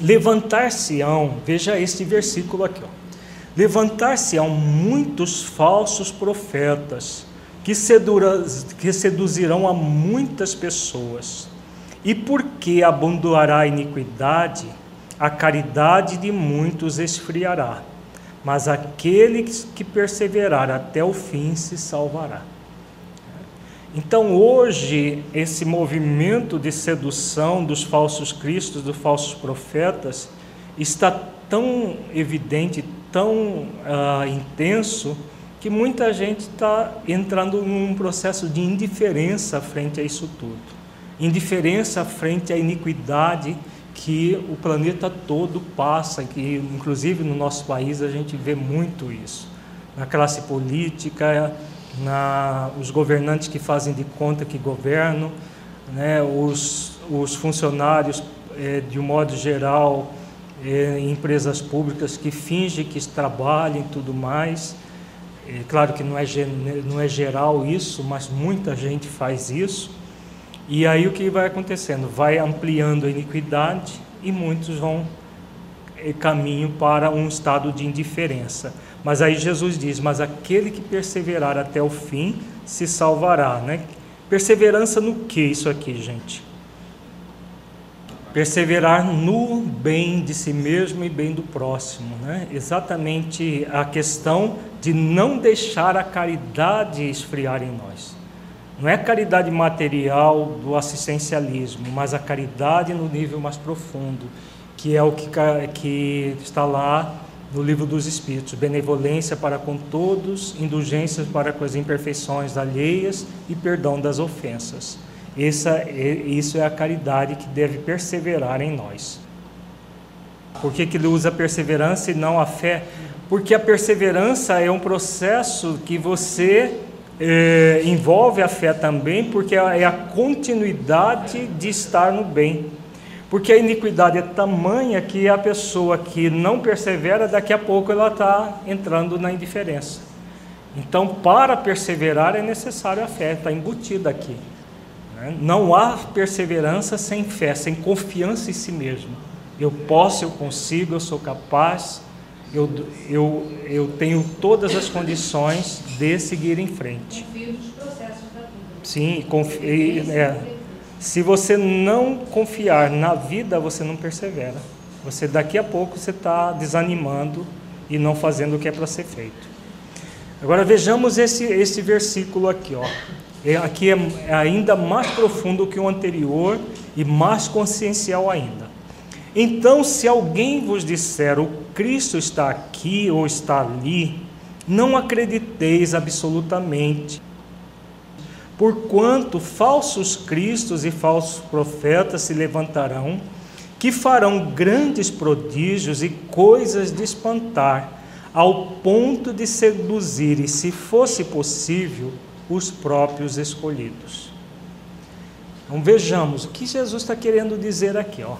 Levantar-se-ão, veja este versículo aqui, ó Levantar-se-ão muitos falsos profetas que, que seduzirão a muitas pessoas. E porque abandonará a iniquidade, a caridade de muitos esfriará, mas aquele que perseverar até o fim se salvará. Então, hoje, esse movimento de sedução dos falsos cristos, dos falsos profetas, está tão evidente, tão uh, intenso que muita gente está entrando num processo de indiferença frente a isso tudo. Indiferença frente à iniquidade que o planeta todo passa, que inclusive no nosso país a gente vê muito isso. Na classe política, na, os governantes que fazem de conta que governam, né, os, os funcionários, eh, de um modo geral, é, em empresas públicas que fingem que trabalham e tudo mais. É claro que não é, não é geral isso, mas muita gente faz isso. E aí o que vai acontecendo? Vai ampliando a iniquidade e muitos vão é, caminho para um estado de indiferença. Mas aí Jesus diz: Mas aquele que perseverar até o fim se salvará. Né? Perseverança no que isso aqui, gente? Perseverar no bem de si mesmo e bem do próximo. Né? Exatamente a questão de não deixar a caridade esfriar em nós. Não é caridade material do assistencialismo, mas a caridade no nível mais profundo, que é o que, que está lá no livro dos Espíritos: benevolência para com todos, indulgências para com as imperfeições alheias e perdão das ofensas. Essa, isso é a caridade que deve perseverar em nós. Por que, que ele usa a perseverança e não a fé? Porque a perseverança é um processo que você é, envolve a fé também, porque é a continuidade de estar no bem. Porque a iniquidade é tamanha que a pessoa que não persevera, daqui a pouco ela está entrando na indiferença. Então, para perseverar é necessário a fé, está embutida aqui. Né? Não há perseverança sem fé, sem confiança em si mesmo. Eu posso, eu consigo, eu sou capaz, eu, eu, eu tenho todas as condições de seguir em frente. Confio nos processos da vida. Sim, confio, é, se você não confiar na vida, você não persevera. Você daqui a pouco você está desanimando e não fazendo o que é para ser feito. Agora vejamos esse, esse versículo aqui, ó. É, aqui é ainda mais profundo que o anterior e mais consciencial ainda. Então, se alguém vos disser o Cristo está aqui ou está ali, não acrediteis absolutamente, porquanto falsos cristos e falsos profetas se levantarão, que farão grandes prodígios e coisas de espantar, ao ponto de seduzir, e se fosse possível, os próprios escolhidos. Então vejamos o que Jesus está querendo dizer aqui. Ó.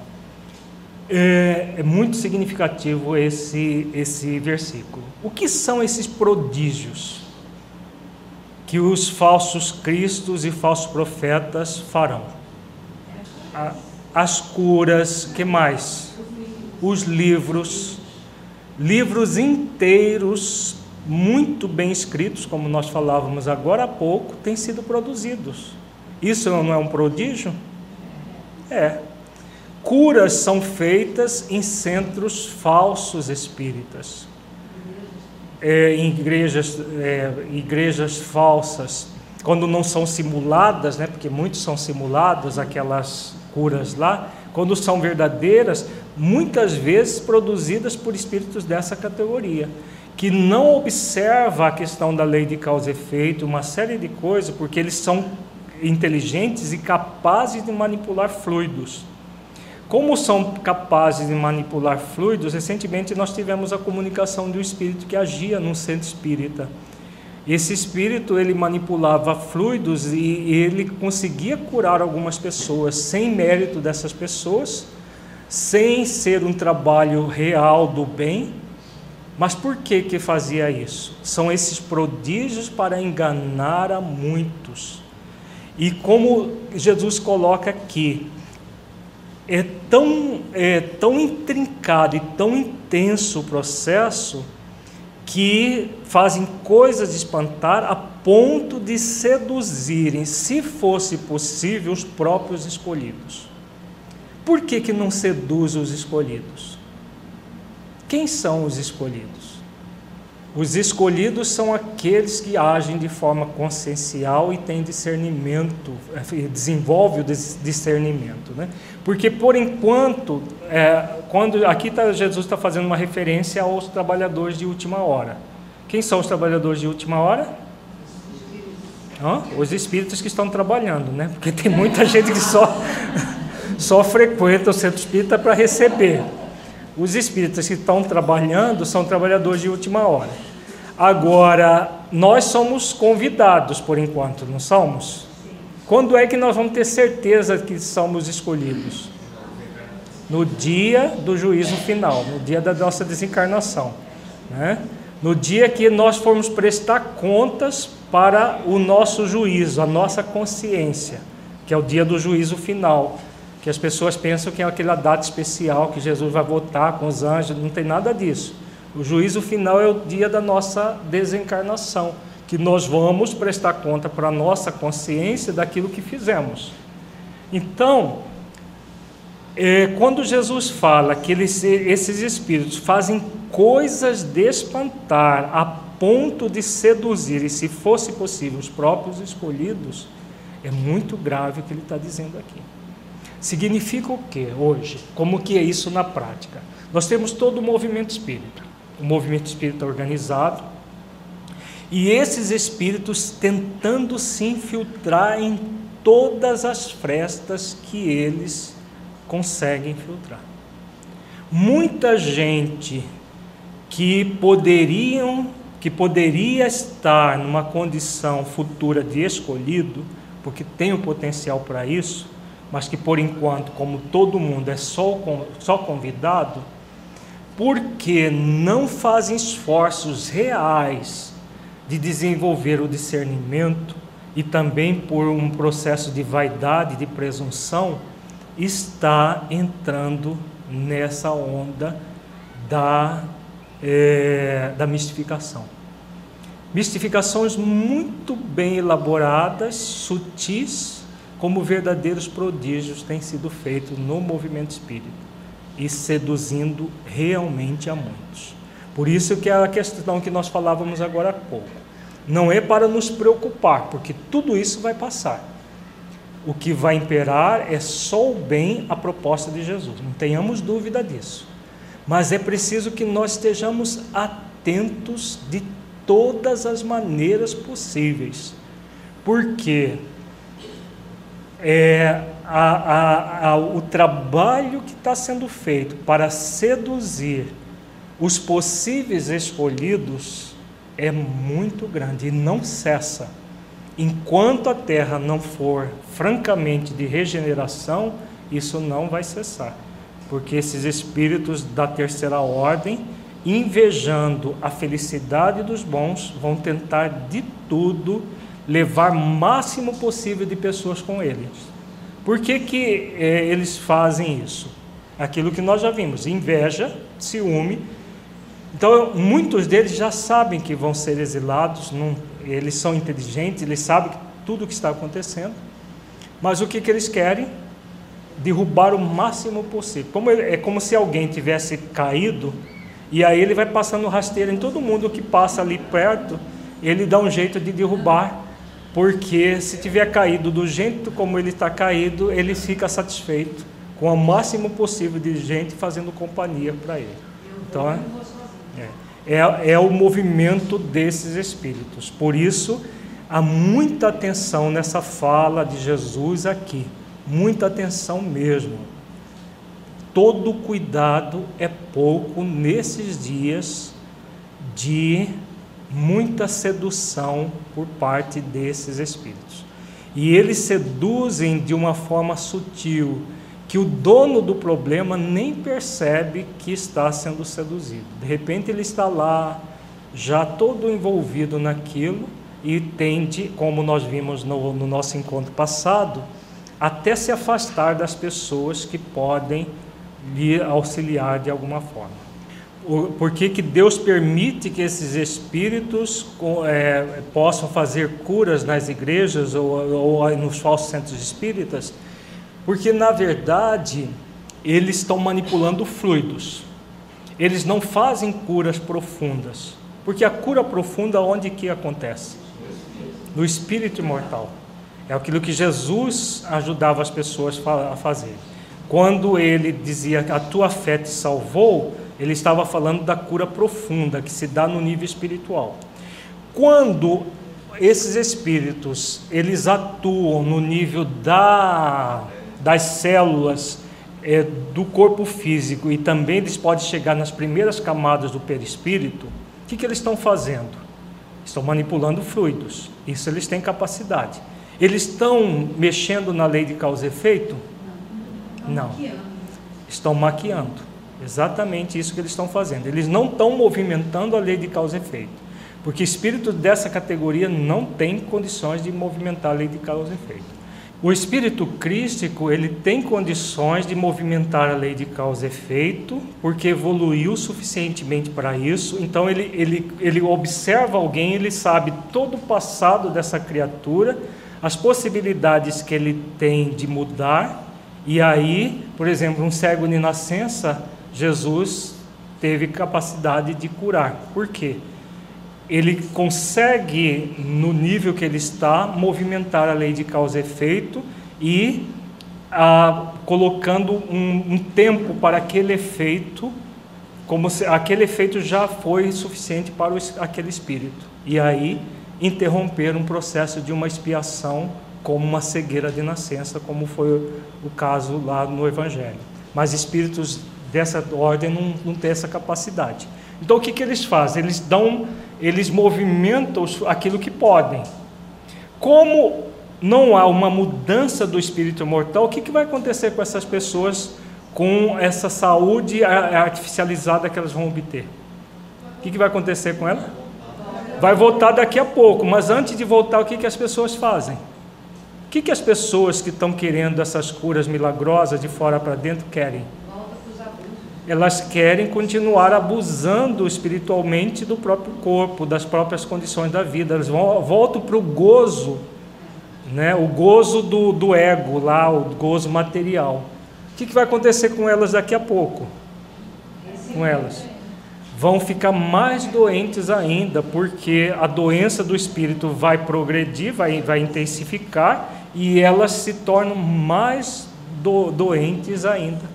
É, é muito significativo esse, esse versículo. O que são esses prodígios que os falsos cristos e falsos profetas farão? As curas, que mais? Os livros, livros inteiros muito bem escritos, como nós falávamos agora há pouco, têm sido produzidos. Isso não é um prodígio? É. Curas são feitas em centros falsos espíritas, é, em igrejas, é, igrejas falsas, quando não são simuladas, né, porque muitos são simulados, aquelas curas lá, quando são verdadeiras, muitas vezes produzidas por espíritos dessa categoria que não observa a questão da lei de causa e efeito, uma série de coisas, porque eles são inteligentes e capazes de manipular fluidos. Como são capazes de manipular fluidos, recentemente nós tivemos a comunicação de um espírito que agia num centro espírita. Esse espírito ele manipulava fluidos e ele conseguia curar algumas pessoas sem mérito dessas pessoas, sem ser um trabalho real do bem, mas por que que fazia isso? São esses prodígios para enganar a muitos. E como Jesus coloca aqui, é tão, é tão intrincado e tão intenso o processo que fazem coisas de espantar a ponto de seduzirem, se fosse possível, os próprios escolhidos. Por que, que não seduz os escolhidos? Quem são os escolhidos? Os escolhidos são aqueles que agem de forma consciencial e têm discernimento, eh, desenvolve o discernimento, né? Porque por enquanto, é, quando aqui tá, Jesus está fazendo uma referência aos trabalhadores de última hora. Quem são os trabalhadores de última hora? Hã? Os espíritos que estão trabalhando, né? Porque tem muita gente que só só frequenta o centro espírita para receber. Os espíritas que estão trabalhando são trabalhadores de última hora. Agora, nós somos convidados por enquanto, não somos? Quando é que nós vamos ter certeza que somos escolhidos? No dia do juízo final, no dia da nossa desencarnação. Né? no dia que nós formos prestar contas para o nosso juízo, a nossa consciência, que é o dia do juízo final. Que as pessoas pensam que é aquela data especial que Jesus vai voltar com os anjos, não tem nada disso. O juízo final é o dia da nossa desencarnação, que nós vamos prestar conta para a nossa consciência daquilo que fizemos. Então, é, quando Jesus fala que eles, esses espíritos fazem coisas de espantar a ponto de seduzir, e se fosse possível, os próprios escolhidos, é muito grave o que ele está dizendo aqui. Significa o que hoje? Como que é isso na prática? Nós temos todo o movimento espírita, o movimento espírita organizado, e esses espíritos tentando se infiltrar em todas as frestas que eles conseguem filtrar. Muita gente que poderiam que poderia estar numa condição futura de escolhido, porque tem o potencial para isso, mas que por enquanto, como todo mundo é só, só convidado, porque não fazem esforços reais de desenvolver o discernimento e também por um processo de vaidade, de presunção, está entrando nessa onda da, é, da mistificação. Mistificações muito bem elaboradas, sutis, como verdadeiros prodígios têm sido feitos no movimento espírita e seduzindo realmente a muitos. Por isso que a questão que nós falávamos agora há pouco. Não é para nos preocupar, porque tudo isso vai passar. O que vai imperar é só o bem a proposta de Jesus, não tenhamos dúvida disso. Mas é preciso que nós estejamos atentos de todas as maneiras possíveis, porque é, a, a, a, o trabalho que está sendo feito para seduzir os possíveis escolhidos é muito grande e não cessa. Enquanto a terra não for francamente de regeneração, isso não vai cessar, porque esses espíritos da terceira ordem, invejando a felicidade dos bons, vão tentar de tudo levar o máximo possível de pessoas com eles. Por que, que é, eles fazem isso? Aquilo que nós já vimos: inveja, ciúme. Então, muitos deles já sabem que vão ser exilados, não eles são inteligentes, eles sabem tudo o que está acontecendo, mas o que, que eles querem? Derrubar o máximo possível. Como é como se alguém tivesse caído e aí ele vai passando rasteiro em todo mundo que passa ali perto, ele dá um jeito de derrubar, porque se tiver caído do jeito como ele está caído, ele fica satisfeito com o máximo possível de gente fazendo companhia para ele. Então, é, é é, o movimento desses espíritos. Por isso, há muita atenção nessa fala de Jesus aqui, muita atenção mesmo. Todo cuidado é pouco nesses dias de muita sedução por parte desses espíritos. E eles seduzem de uma forma sutil, que o dono do problema nem percebe que está sendo seduzido. De repente ele está lá, já todo envolvido naquilo, e tende, como nós vimos no, no nosso encontro passado, até se afastar das pessoas que podem lhe auxiliar de alguma forma. Por que, que Deus permite que esses espíritos é, possam fazer curas nas igrejas ou, ou nos falsos centros espíritas? Porque na verdade eles estão manipulando fluidos. Eles não fazem curas profundas. Porque a cura profunda onde que acontece? No espírito imortal. É aquilo que Jesus ajudava as pessoas a fazer. Quando ele dizia a tua fé te salvou, ele estava falando da cura profunda que se dá no nível espiritual. Quando esses espíritos eles atuam no nível da das células é, do corpo físico e também eles podem chegar nas primeiras camadas do perispírito, o que, que eles estão fazendo? Estão manipulando fluidos. Isso eles têm capacidade. Eles estão mexendo na lei de causa e efeito? Não. Estão maquiando. Exatamente isso que eles estão fazendo. Eles não estão movimentando a lei de causa e efeito. Porque espíritos dessa categoria não têm condições de movimentar a lei de causa e efeito. O espírito crístico, ele tem condições de movimentar a lei de causa e efeito, porque evoluiu suficientemente para isso. Então ele, ele, ele observa alguém, ele sabe todo o passado dessa criatura, as possibilidades que ele tem de mudar, e aí, por exemplo, um cego de nascença, Jesus teve capacidade de curar. Por quê? ele consegue, no nível que ele está, movimentar a lei de causa e efeito e ah, colocando um, um, tempo para aquele efeito, como se aquele efeito já foi suficiente para o, aquele espírito. E aí interromper um processo de uma expiação como uma cegueira de nascença, como foi o caso lá no Evangelho. Mas espíritos dessa ordem não, não têm essa capacidade. Então o que, que eles fazem? Eles dão eles movimentam aquilo que podem. Como não há uma mudança do espírito mortal, o que, que vai acontecer com essas pessoas com essa saúde artificializada que elas vão obter? O que, que vai acontecer com ela? Vai voltar daqui a pouco, mas antes de voltar, o que, que as pessoas fazem? O que, que as pessoas que estão querendo essas curas milagrosas de fora para dentro querem? Elas querem continuar abusando espiritualmente do próprio corpo, das próprias condições da vida. Elas voltam para o gozo, né? o gozo do, do ego lá, o gozo material. O que, que vai acontecer com elas daqui a pouco? Com elas? Vão ficar mais doentes ainda, porque a doença do espírito vai progredir, vai, vai intensificar e elas se tornam mais do, doentes ainda.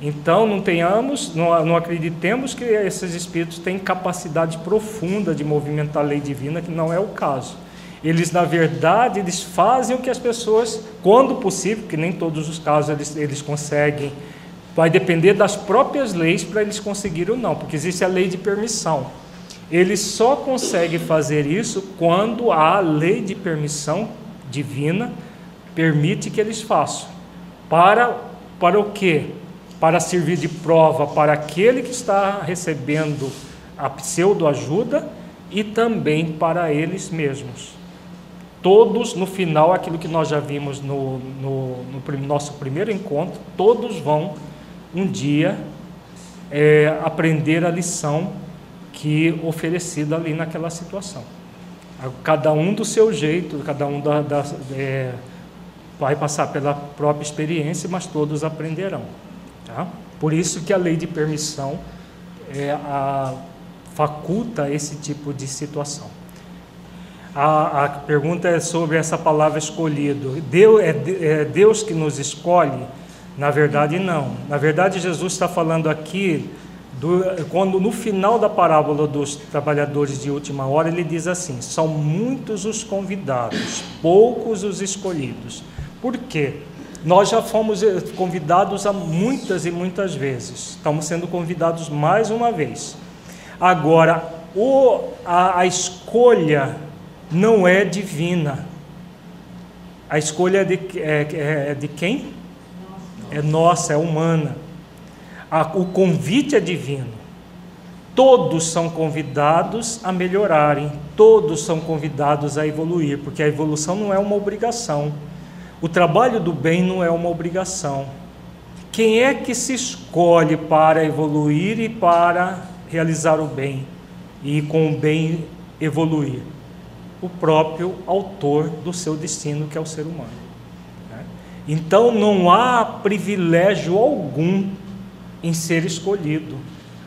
Então, não tenhamos, não, acreditemos que esses espíritos têm capacidade profunda de movimentar a lei divina, que não é o caso. Eles, na verdade, eles fazem o que as pessoas, quando possível, que nem todos os casos eles, eles conseguem, vai depender das próprias leis para eles conseguirem ou não, porque existe a lei de permissão. Eles só conseguem fazer isso quando a lei de permissão divina permite que eles façam. Para, para o quê? Para servir de prova para aquele que está recebendo a pseudo-ajuda e também para eles mesmos. Todos, no final, aquilo que nós já vimos no, no, no nosso primeiro encontro, todos vão um dia é, aprender a lição que oferecida ali naquela situação. Cada um do seu jeito, cada um da, da, é, vai passar pela própria experiência, mas todos aprenderão. Tá? Por isso que a lei de permissão é, a, faculta esse tipo de situação. A, a, pergunta é sobre essa palavra escolhido. Deus, é, é Deus que nos escolhe? Na verdade, não. Na verdade, Jesus está falando aqui, do, quando no final da parábola dos trabalhadores de última hora, ele diz assim: são muitos os convidados, poucos os escolhidos. Por quê? Nós já fomos eh, convidados a muitas e muitas vezes. Estamos sendo convidados mais uma vez. Agora, o, a, a escolha não é divina. A escolha é de, é, é, é de quem? É nossa, é humana. A, o convite é divino. Todos são convidados a melhorarem, todos são convidados a evoluir, porque a evolução não é uma obrigação o trabalho do bem não é uma obrigação. Quem é que se escolhe para evoluir e para realizar o bem e com o bem evoluir? O próprio autor do seu destino, que é o ser humano. Né? Então não há privilégio algum em ser escolhido,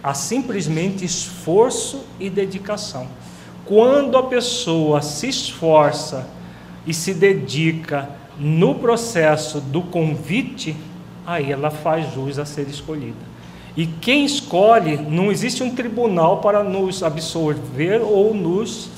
há simplesmente esforço e dedicação. Quando a pessoa se esforça e se dedica no processo do convite, aí ela faz jus a ser escolhida. E quem escolhe, não existe um tribunal para nos absolver ou nos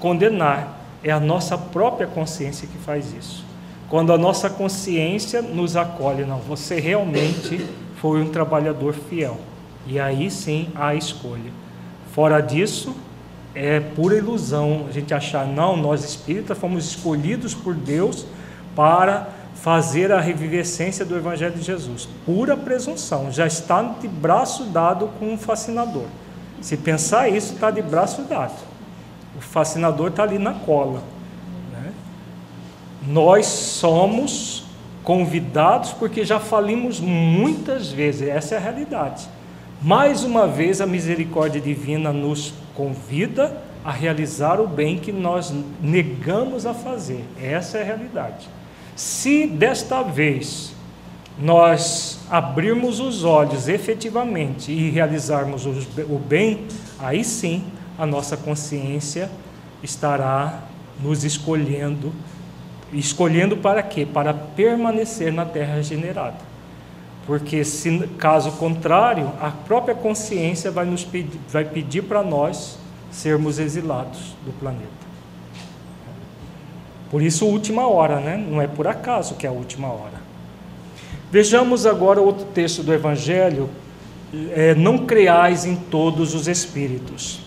condenar. É a nossa própria consciência que faz isso. Quando a nossa consciência nos acolhe, não, você realmente foi um trabalhador fiel. E aí sim há escolha. Fora disso, é pura ilusão a gente achar, não, nós espíritas fomos escolhidos por Deus para fazer a revivescência do Evangelho de Jesus. Pura presunção, já está de braço dado com um fascinador. Se pensar isso, está de braço dado. O fascinador está ali na cola. Né? Nós somos convidados porque já falimos muitas vezes, essa é a realidade. Mais uma vez, a misericórdia divina nos convida a realizar o bem que nós negamos a fazer. Essa é a realidade. Se desta vez nós abrirmos os olhos efetivamente e realizarmos o bem, aí sim a nossa consciência estará nos escolhendo. Escolhendo para quê? Para permanecer na terra regenerada. Porque se caso contrário, a própria consciência vai nos pedir, vai pedir para nós sermos exilados do planeta. Por isso, última hora, né? Não é por acaso que é a última hora. Vejamos agora outro texto do Evangelho. É, não creais em todos os espíritos.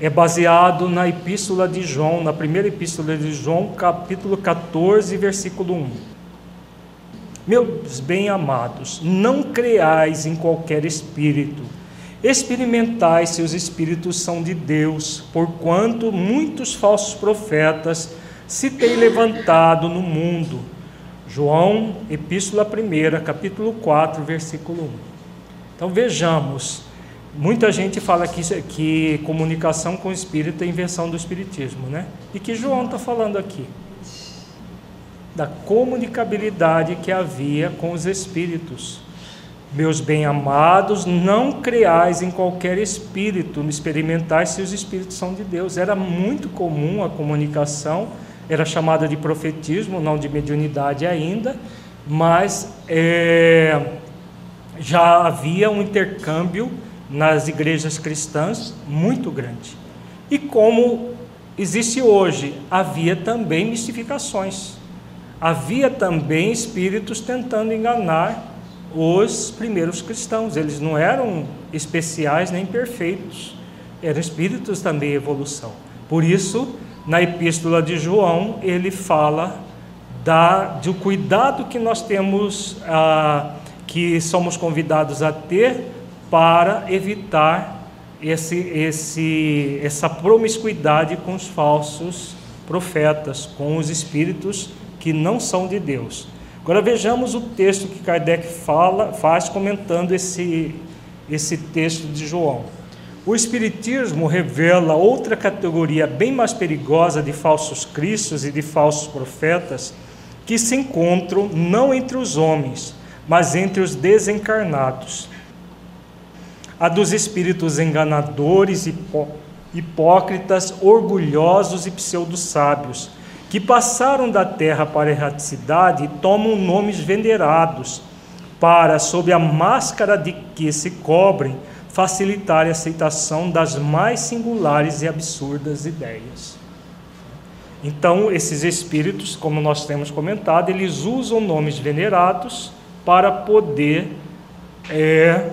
É baseado na epístola de João, na primeira epístola de João, capítulo 14, versículo 1. Meus bem-amados, não creais em qualquer espírito. Experimentai se os espíritos são de Deus, porquanto muitos falsos profetas se tem levantado no mundo. João, Epístola 1, capítulo 4, versículo 1. Então vejamos, muita gente fala que, que comunicação com o Espírito é invenção do Espiritismo, né? E que João está falando aqui? Da comunicabilidade que havia com os Espíritos. Meus bem-amados, não creais em qualquer espírito, experimentais se os espíritos são de Deus. Era muito comum a comunicação era chamada de profetismo, não de mediunidade ainda, mas é, já havia um intercâmbio nas igrejas cristãs muito grande. E como existe hoje, havia também mistificações. Havia também espíritos tentando enganar os primeiros cristãos. Eles não eram especiais nem perfeitos, eram espíritos também em evolução. Por isso, na epístola de João, ele fala da, do cuidado que nós temos, ah, que somos convidados a ter para evitar esse, esse, essa promiscuidade com os falsos profetas, com os espíritos que não são de Deus. Agora vejamos o texto que Kardec fala, faz comentando esse, esse texto de João. O Espiritismo revela outra categoria bem mais perigosa de falsos cristos e de falsos profetas que se encontram não entre os homens, mas entre os desencarnados. A dos espíritos enganadores, hipó hipócritas, orgulhosos e pseudo-sábios, que passaram da terra para a erraticidade e tomam nomes venerados, para, sob a máscara de que se cobrem, facilitar a aceitação das mais singulares e absurdas ideias. Então, esses espíritos, como nós temos comentado, eles usam nomes venerados para poder é,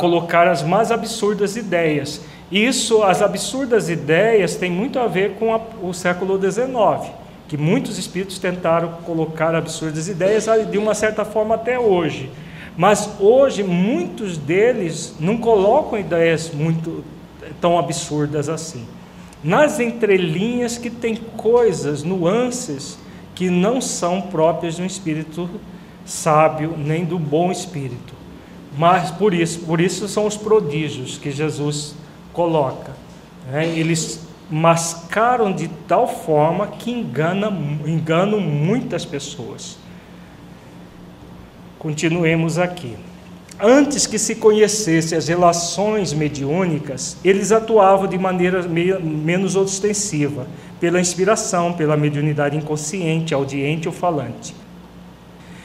colocar as mais absurdas ideias. Isso, as absurdas ideias, tem muito a ver com a, o século XIX, que muitos espíritos tentaram colocar absurdas ideias de uma certa forma até hoje. Mas hoje muitos deles não colocam ideias muito tão absurdas assim. Nas entrelinhas que tem coisas, nuances que não são próprias de um espírito sábio nem do bom espírito. Mas por isso, por isso são os prodígios que Jesus coloca. Né? Eles mascaram de tal forma que engana, enganam muitas pessoas. Continuemos aqui. Antes que se conhecesse as relações mediúnicas, eles atuavam de maneira menos ostensiva, pela inspiração, pela mediunidade inconsciente, audiente ou falante.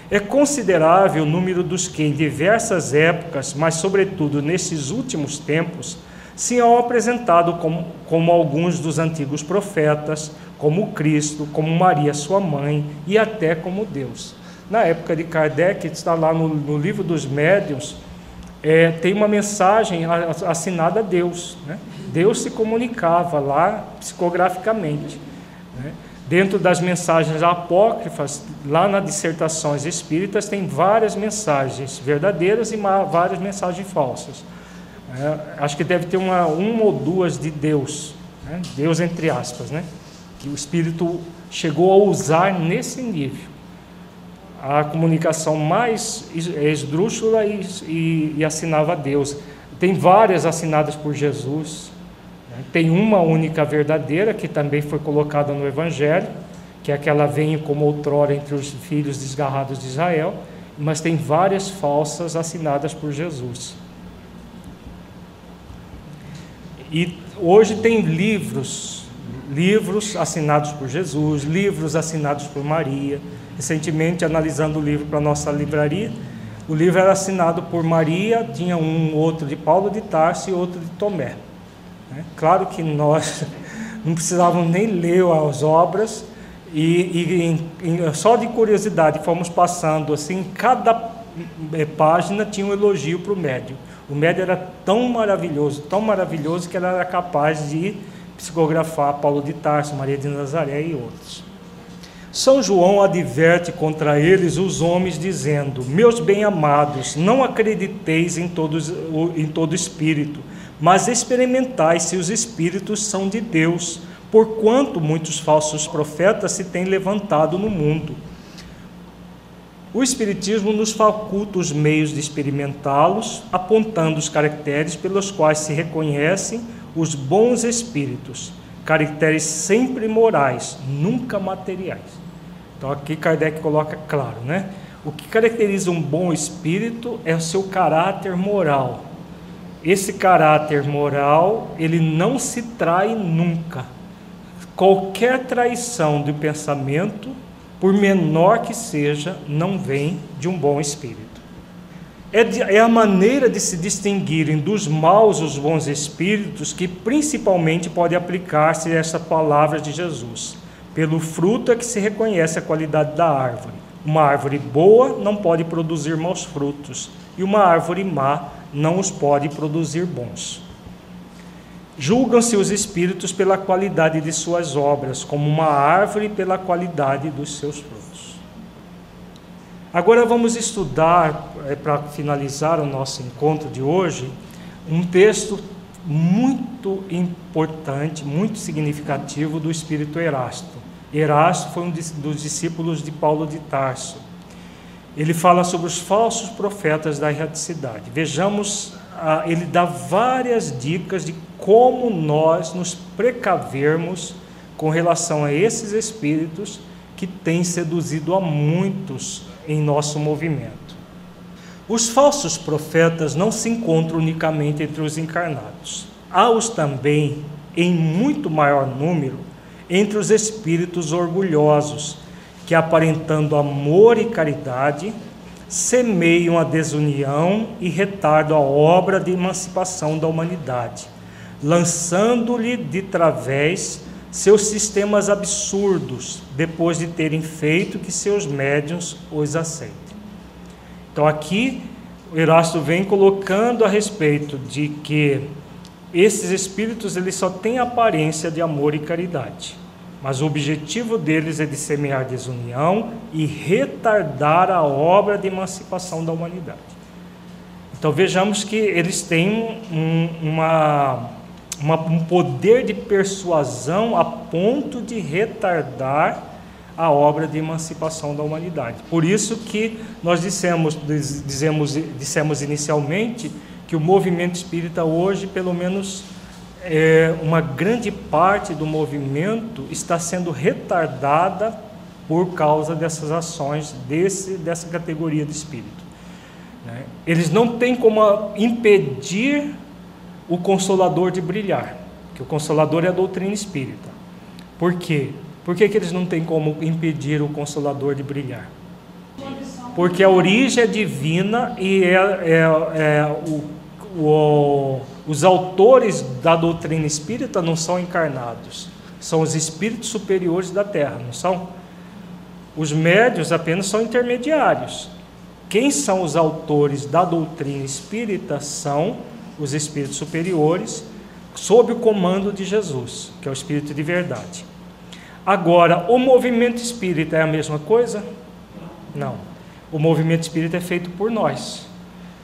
É considerável o número dos que, em diversas épocas, mas sobretudo nesses últimos tempos, se han apresentado como, como alguns dos antigos profetas, como Cristo, como Maria, sua mãe, e até como Deus. Na época de Kardec, está lá no, no livro dos médiuns, é, tem uma mensagem assinada a Deus. Né? Deus se comunicava lá psicograficamente. Né? Dentro das mensagens apócrifas, lá nas dissertações espíritas, tem várias mensagens verdadeiras e várias mensagens falsas. É, acho que deve ter uma, uma ou duas de Deus, né? Deus entre aspas, né? que o espírito chegou a usar nesse nível. A comunicação mais esdrúxula e, e, e assinava Deus. Tem várias assinadas por Jesus, tem uma única verdadeira, que também foi colocada no Evangelho, que é aquela vem como outrora entre os filhos desgarrados de Israel, mas tem várias falsas assinadas por Jesus. E hoje tem livros, livros assinados por Jesus, livros assinados por Maria. Recentemente, analisando o livro para a nossa livraria, o livro era assinado por Maria, tinha um outro de Paulo de Tarso e outro de Tomé. Né? Claro que nós não precisávamos nem ler as obras e, e em, só de curiosidade fomos passando assim, cada eh, página tinha um elogio para o médium. O médium era tão maravilhoso, tão maravilhoso que ele era capaz de psicografar Paulo de Tarso, Maria de Nazaré e outros. São João adverte contra eles os homens, dizendo: Meus bem-amados, não acrediteis em, todos, em todo espírito, mas experimentai se os espíritos são de Deus, porquanto muitos falsos profetas se têm levantado no mundo. O Espiritismo nos faculta os meios de experimentá-los, apontando os caracteres pelos quais se reconhecem os bons espíritos, caracteres sempre morais, nunca materiais. Então aqui Kardec coloca claro, né? O que caracteriza um bom espírito é o seu caráter moral, esse caráter moral, ele não se trai nunca. Qualquer traição do pensamento, por menor que seja, não vem de um bom espírito. É, de, é a maneira de se distinguirem dos maus os bons espíritos que principalmente pode aplicar-se essa palavra de Jesus. Pelo fruto é que se reconhece a qualidade da árvore. Uma árvore boa não pode produzir maus frutos, e uma árvore má não os pode produzir bons. Julgam-se os espíritos pela qualidade de suas obras, como uma árvore pela qualidade dos seus frutos. Agora vamos estudar, é, para finalizar o nosso encontro de hoje, um texto muito importante, muito significativo do espírito Erasto. Erasto foi um dos discípulos de Paulo de Tarso ele fala sobre os falsos profetas da erraticidade. Vejamos, ah, ele dá várias dicas de como nós nos precavermos com relação a esses espíritos que têm seduzido a muitos em nosso movimento. Os falsos profetas não se encontram unicamente entre os encarnados. Há-os também, em muito maior número, entre os espíritos orgulhosos que aparentando amor e caridade, semeiam a desunião e retardam a obra de emancipação da humanidade, lançando-lhe de través seus sistemas absurdos, depois de terem feito que seus médiuns os aceitem. Então aqui Erasto vem colocando a respeito de que esses espíritos eles só têm aparência de amor e caridade mas o objetivo deles é de semear desunião e retardar a obra de emancipação da humanidade. Então vejamos que eles têm um, uma, uma, um poder de persuasão a ponto de retardar a obra de emancipação da humanidade. Por isso que nós dissemos, dizemos, dissemos inicialmente que o movimento espírita hoje, pelo menos é, uma grande parte do movimento está sendo retardada por causa dessas ações desse, dessa categoria de espírito. Né? Eles não têm como impedir o consolador de brilhar, que o consolador é a doutrina espírita. Por quê? Por que, que eles não têm como impedir o consolador de brilhar? Porque a origem é divina e é, é, é o, o os autores da doutrina espírita não são encarnados, são os espíritos superiores da Terra, não são? Os médios apenas são intermediários. Quem são os autores da doutrina espírita são os espíritos superiores, sob o comando de Jesus, que é o espírito de verdade. Agora, o movimento espírita é a mesma coisa? Não. O movimento espírita é feito por nós.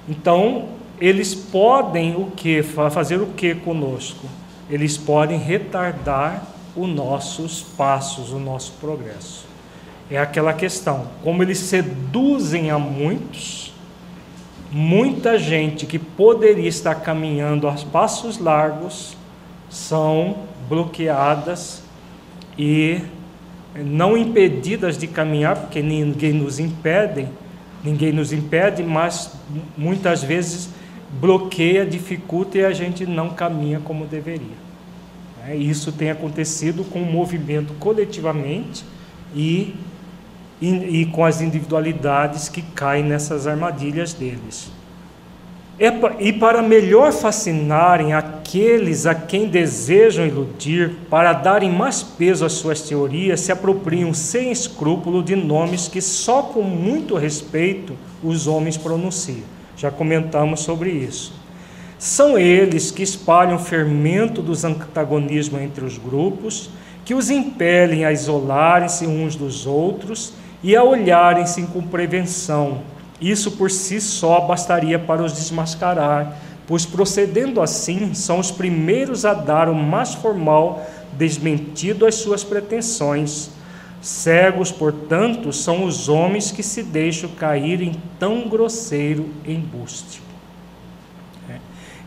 Então, eles podem o que fazer o que conosco? Eles podem retardar os nossos passos, o nosso progresso. É aquela questão, como eles seduzem a muitos, muita gente que poderia estar caminhando a passos largos são bloqueadas e não impedidas de caminhar, porque ninguém nos impede, ninguém nos impede, mas muitas vezes bloqueia, dificulta e a gente não caminha como deveria. É, isso tem acontecido com o movimento coletivamente e, e, e com as individualidades que caem nessas armadilhas deles. É, e para melhor fascinarem aqueles a quem desejam iludir, para darem mais peso às suas teorias, se apropriam sem escrúpulo de nomes que só com muito respeito os homens pronunciam. Já comentamos sobre isso. São eles que espalham o fermento dos antagonismos entre os grupos, que os impelem a isolarem-se uns dos outros e a olharem-se com prevenção isso por si só bastaria para os desmascarar, pois procedendo assim, são os primeiros a dar o mais formal desmentido às suas pretensões. Cegos, portanto, são os homens que se deixam cair em tão grosseiro embuste. É.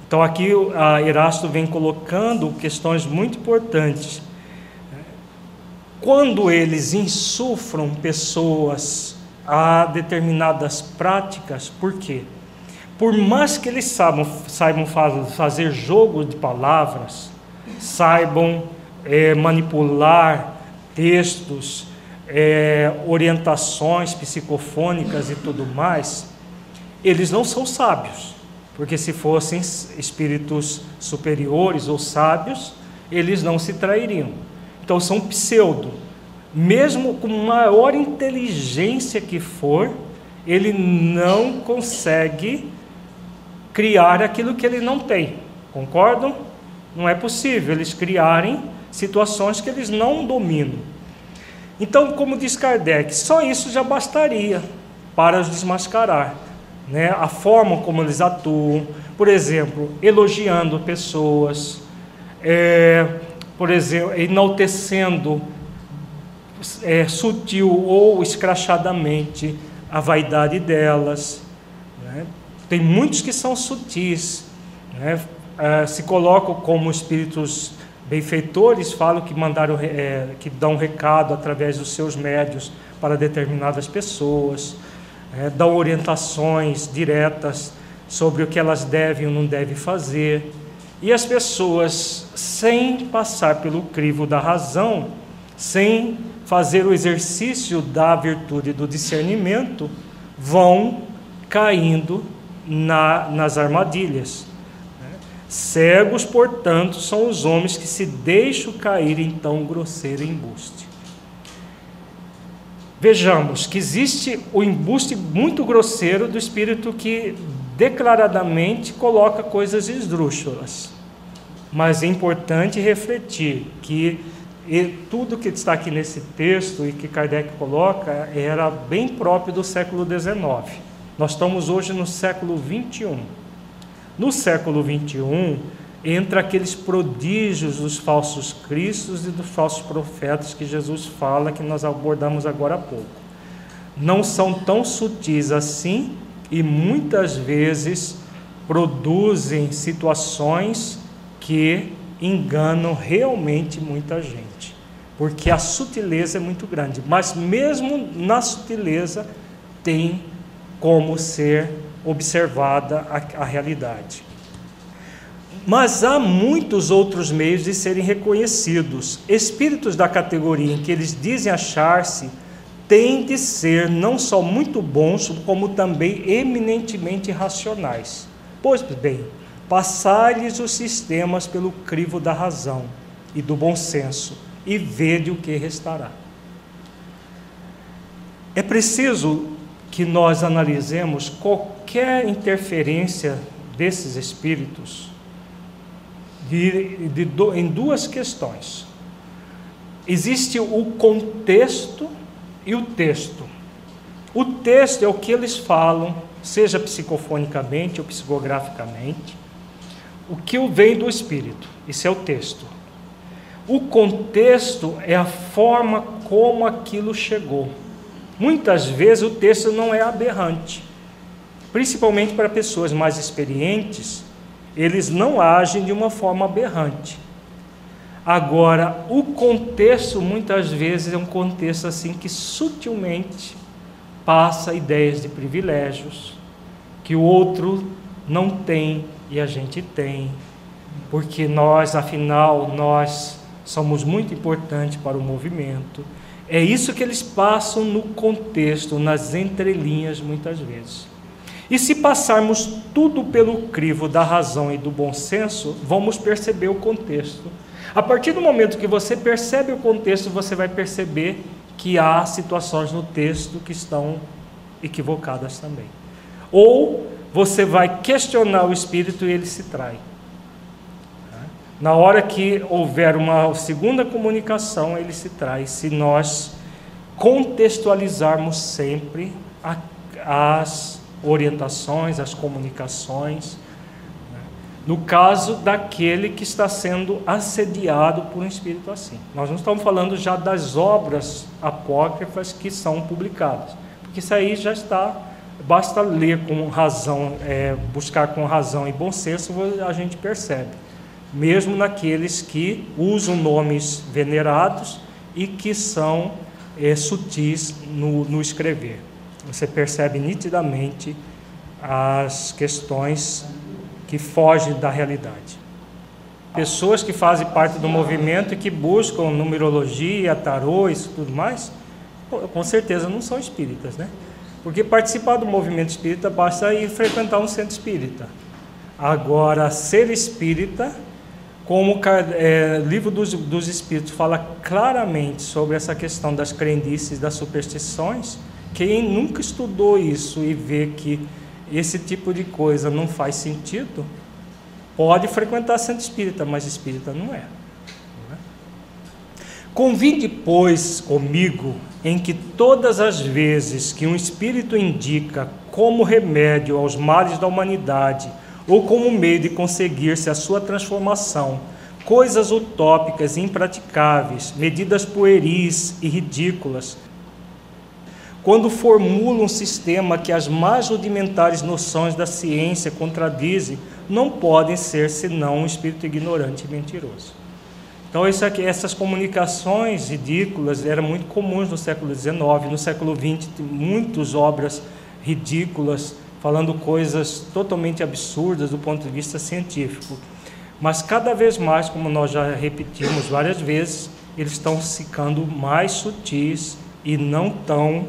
Então, aqui a Erasto vem colocando questões muito importantes. Quando eles insufram pessoas a determinadas práticas, por quê? Por mais que eles saibam, saibam fazer jogo de palavras, saibam é, manipular textos, é, orientações psicofônicas e tudo mais, eles não são sábios, porque se fossem espíritos superiores ou sábios, eles não se trairiam. Então são pseudo, mesmo com maior inteligência que for, ele não consegue criar aquilo que ele não tem. Concordam? Não é possível eles criarem situações que eles não dominam. Então, como diz Kardec, só isso já bastaria para os desmascarar. Né? A forma como eles atuam, por exemplo, elogiando pessoas, é, por exemplo, enaltecendo é, sutil ou escrachadamente a vaidade delas. Né? Tem muitos que são sutis, né? é, se colocam como espíritos benfeitores, falam que mandaram, é, que dão recado através dos seus médios para determinadas pessoas, é, dão orientações diretas sobre o que elas devem ou não devem fazer. E as pessoas, sem passar pelo crivo da razão, sem fazer o exercício da virtude do discernimento, vão caindo na, nas armadilhas. Cegos, portanto, são os homens que se deixam cair em tão grosseiro embuste. Vejamos que existe o embuste muito grosseiro do espírito que declaradamente coloca coisas esdrúxulas. Mas é importante refletir que tudo que está aqui nesse texto e que Kardec coloca era bem próprio do século XIX. Nós estamos hoje no século XXI. No século XXI, entra aqueles prodígios dos falsos cristos e dos falsos profetas que Jesus fala, que nós abordamos agora há pouco. Não são tão sutis assim e muitas vezes produzem situações que enganam realmente muita gente, porque a sutileza é muito grande, mas mesmo na sutileza tem como ser observada a, a realidade. Mas há muitos outros meios de serem reconhecidos. Espíritos da categoria em que eles dizem achar-se têm de ser não só muito bons, como também eminentemente racionais. Pois bem, Passai-lhes os sistemas pelo crivo da razão e do bom senso, e vede o que restará. É preciso que nós analisemos qualquer interferência desses espíritos de, de, em duas questões. existe o contexto e o texto. O texto é o que eles falam, seja psicofonicamente ou psicograficamente, o que vem do Espírito. Isso é o texto. O contexto é a forma como aquilo chegou. Muitas vezes o texto não é aberrante, principalmente para pessoas mais experientes, eles não agem de uma forma aberrante. Agora, o contexto muitas vezes é um contexto assim que sutilmente passa ideias de privilégios que o outro não tem e a gente tem, porque nós, afinal, nós somos muito importantes para o movimento. É isso que eles passam no contexto, nas entrelinhas, muitas vezes. E se passarmos tudo pelo crivo da razão e do bom senso, vamos perceber o contexto. A partir do momento que você percebe o contexto, você vai perceber que há situações no texto que estão equivocadas também. Ou você vai questionar o espírito e ele se trai. Na hora que houver uma segunda comunicação, ele se traz, se nós contextualizarmos sempre as orientações, as comunicações, né? no caso daquele que está sendo assediado por um espírito assim. Nós não estamos falando já das obras apócrifas que são publicadas, porque isso aí já está, basta ler com razão, é, buscar com razão e bom senso, a gente percebe mesmo naqueles que usam nomes venerados e que são é, sutis no, no escrever. Você percebe nitidamente as questões que fogem da realidade. Pessoas que fazem parte do movimento e que buscam numerologia, tarô, isso tudo mais, com certeza não são espíritas, né? Porque participar do movimento espírita basta ir frequentar um centro espírita. Agora, ser espírita como o é, livro dos, dos Espíritos fala claramente sobre essa questão das crendices, das superstições, quem nunca estudou isso e vê que esse tipo de coisa não faz sentido, pode frequentar centro espírita, mas espírita não é. Não é? Convide, pois, comigo em que todas as vezes que um espírito indica como remédio aos males da humanidade, ou como meio de conseguir-se a sua transformação, coisas utópicas e impraticáveis, medidas pueris e ridículas, quando formula um sistema que as mais rudimentares noções da ciência contradizem, não podem ser senão um espírito ignorante e mentiroso. Então, aqui, essas comunicações ridículas eram muito comuns no século XIX, no século XX, muitas obras ridículas falando coisas totalmente absurdas do ponto de vista científico. Mas cada vez mais, como nós já repetimos várias vezes, eles estão ficando mais sutis e não tão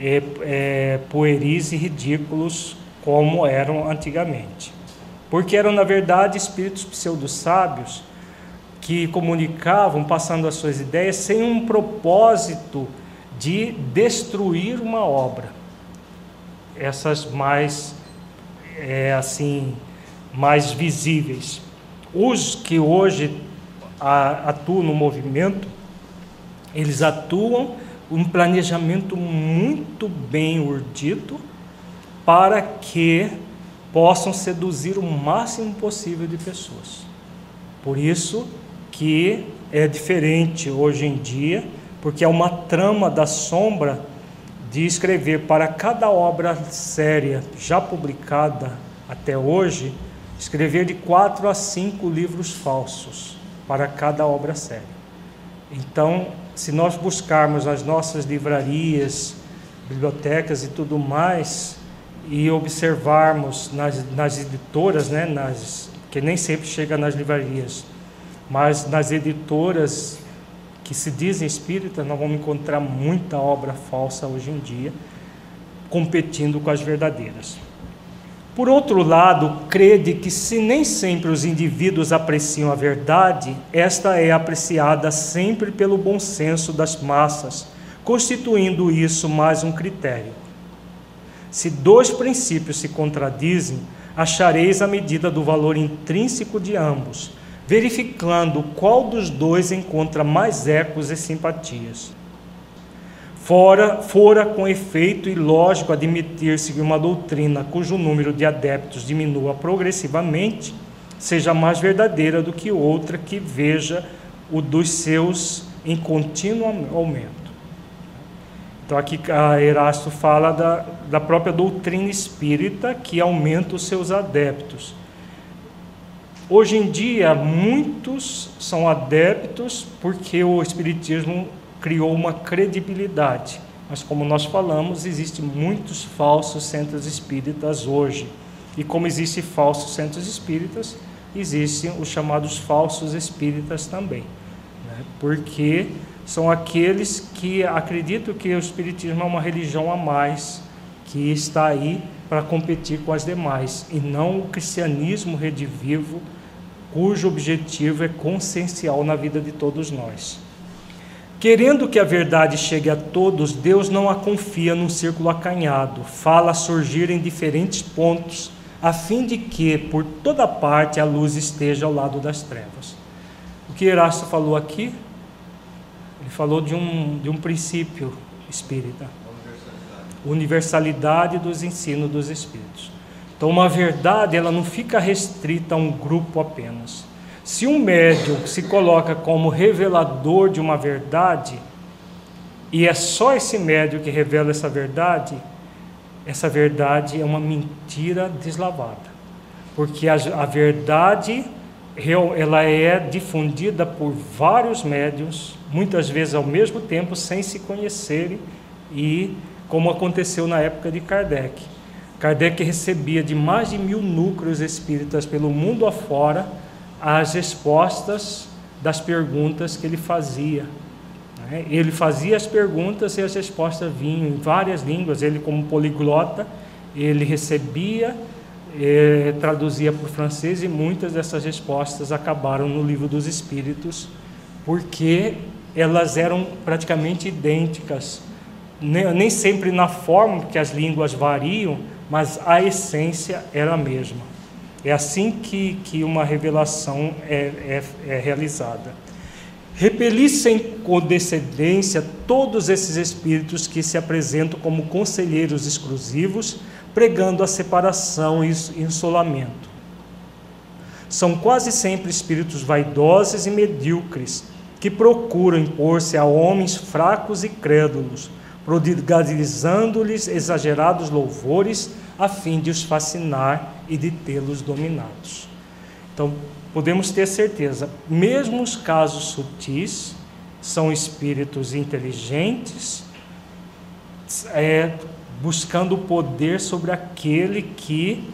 é, é, pueris e ridículos como eram antigamente. Porque eram, na verdade, espíritos pseudo-sábios que comunicavam, passando as suas ideias, sem um propósito de destruir uma obra essas mais é, assim mais visíveis. Os que hoje atuam no movimento, eles atuam um planejamento muito bem urdido para que possam seduzir o máximo possível de pessoas. Por isso que é diferente hoje em dia, porque é uma trama da sombra de escrever para cada obra séria já publicada até hoje, escrever de quatro a cinco livros falsos para cada obra séria. Então, se nós buscarmos nas nossas livrarias, bibliotecas e tudo mais, e observarmos nas, nas editoras, né, nas, que nem sempre chega nas livrarias, mas nas editoras que se dizem espíritas, nós vamos encontrar muita obra falsa hoje em dia, competindo com as verdadeiras. Por outro lado, crede que se nem sempre os indivíduos apreciam a verdade, esta é apreciada sempre pelo bom senso das massas, constituindo isso mais um critério. Se dois princípios se contradizem, achareis a medida do valor intrínseco de ambos, verificando qual dos dois encontra mais ecos e simpatias. Fora, fora com efeito e lógico admitir-se que uma doutrina cujo número de adeptos diminua progressivamente seja mais verdadeira do que outra que veja o dos seus em contínuo aumento. Então aqui Erasto fala da, da própria doutrina espírita que aumenta os seus adeptos. Hoje em dia, muitos são adeptos porque o Espiritismo criou uma credibilidade. Mas, como nós falamos, existem muitos falsos centros espíritas hoje. E como existem falsos centros espíritas, existem os chamados falsos espíritas também. Né? Porque são aqueles que acreditam que o espiritismo é uma religião a mais, que está aí para competir com as demais, e não o cristianismo redivivo, cujo objetivo é consciencial na vida de todos nós. Querendo que a verdade chegue a todos, Deus não a confia num círculo acanhado, fala surgir em diferentes pontos, a fim de que por toda parte a luz esteja ao lado das trevas. O que Erasto falou aqui? Ele falou de um, de um princípio espírita. Universalidade. Universalidade dos ensinos dos espíritos. Então, uma verdade, ela não fica restrita a um grupo apenas. Se um médium se coloca como revelador de uma verdade, e é só esse médium que revela essa verdade, essa verdade é uma mentira deslavada. Porque a, a verdade ela é difundida por vários médiums, muitas vezes ao mesmo tempo, sem se conhecerem, e como aconteceu na época de Kardec. Kardec recebia de mais de mil núcleos espíritas pelo mundo afora as respostas das perguntas que ele fazia. Né? Ele fazia as perguntas e as respostas vinham em várias línguas. Ele, como poliglota, ele recebia, eh, traduzia para o francês e muitas dessas respostas acabaram no livro dos Espíritos, porque elas eram praticamente idênticas. Nem, nem sempre na forma, porque as línguas variam, mas a essência era a mesma. É assim que, que uma revelação é, é, é realizada. Repelissem com descendência todos esses espíritos que se apresentam como conselheiros exclusivos, pregando a separação e isolamento. São quase sempre espíritos vaidosos e medíocres, que procuram impor-se a homens fracos e crédulos, prodigalizando-lhes exagerados louvores a fim de os fascinar e de tê-los dominados. Então, podemos ter certeza, mesmo os casos sutis, são espíritos inteligentes, é, buscando poder sobre aquele que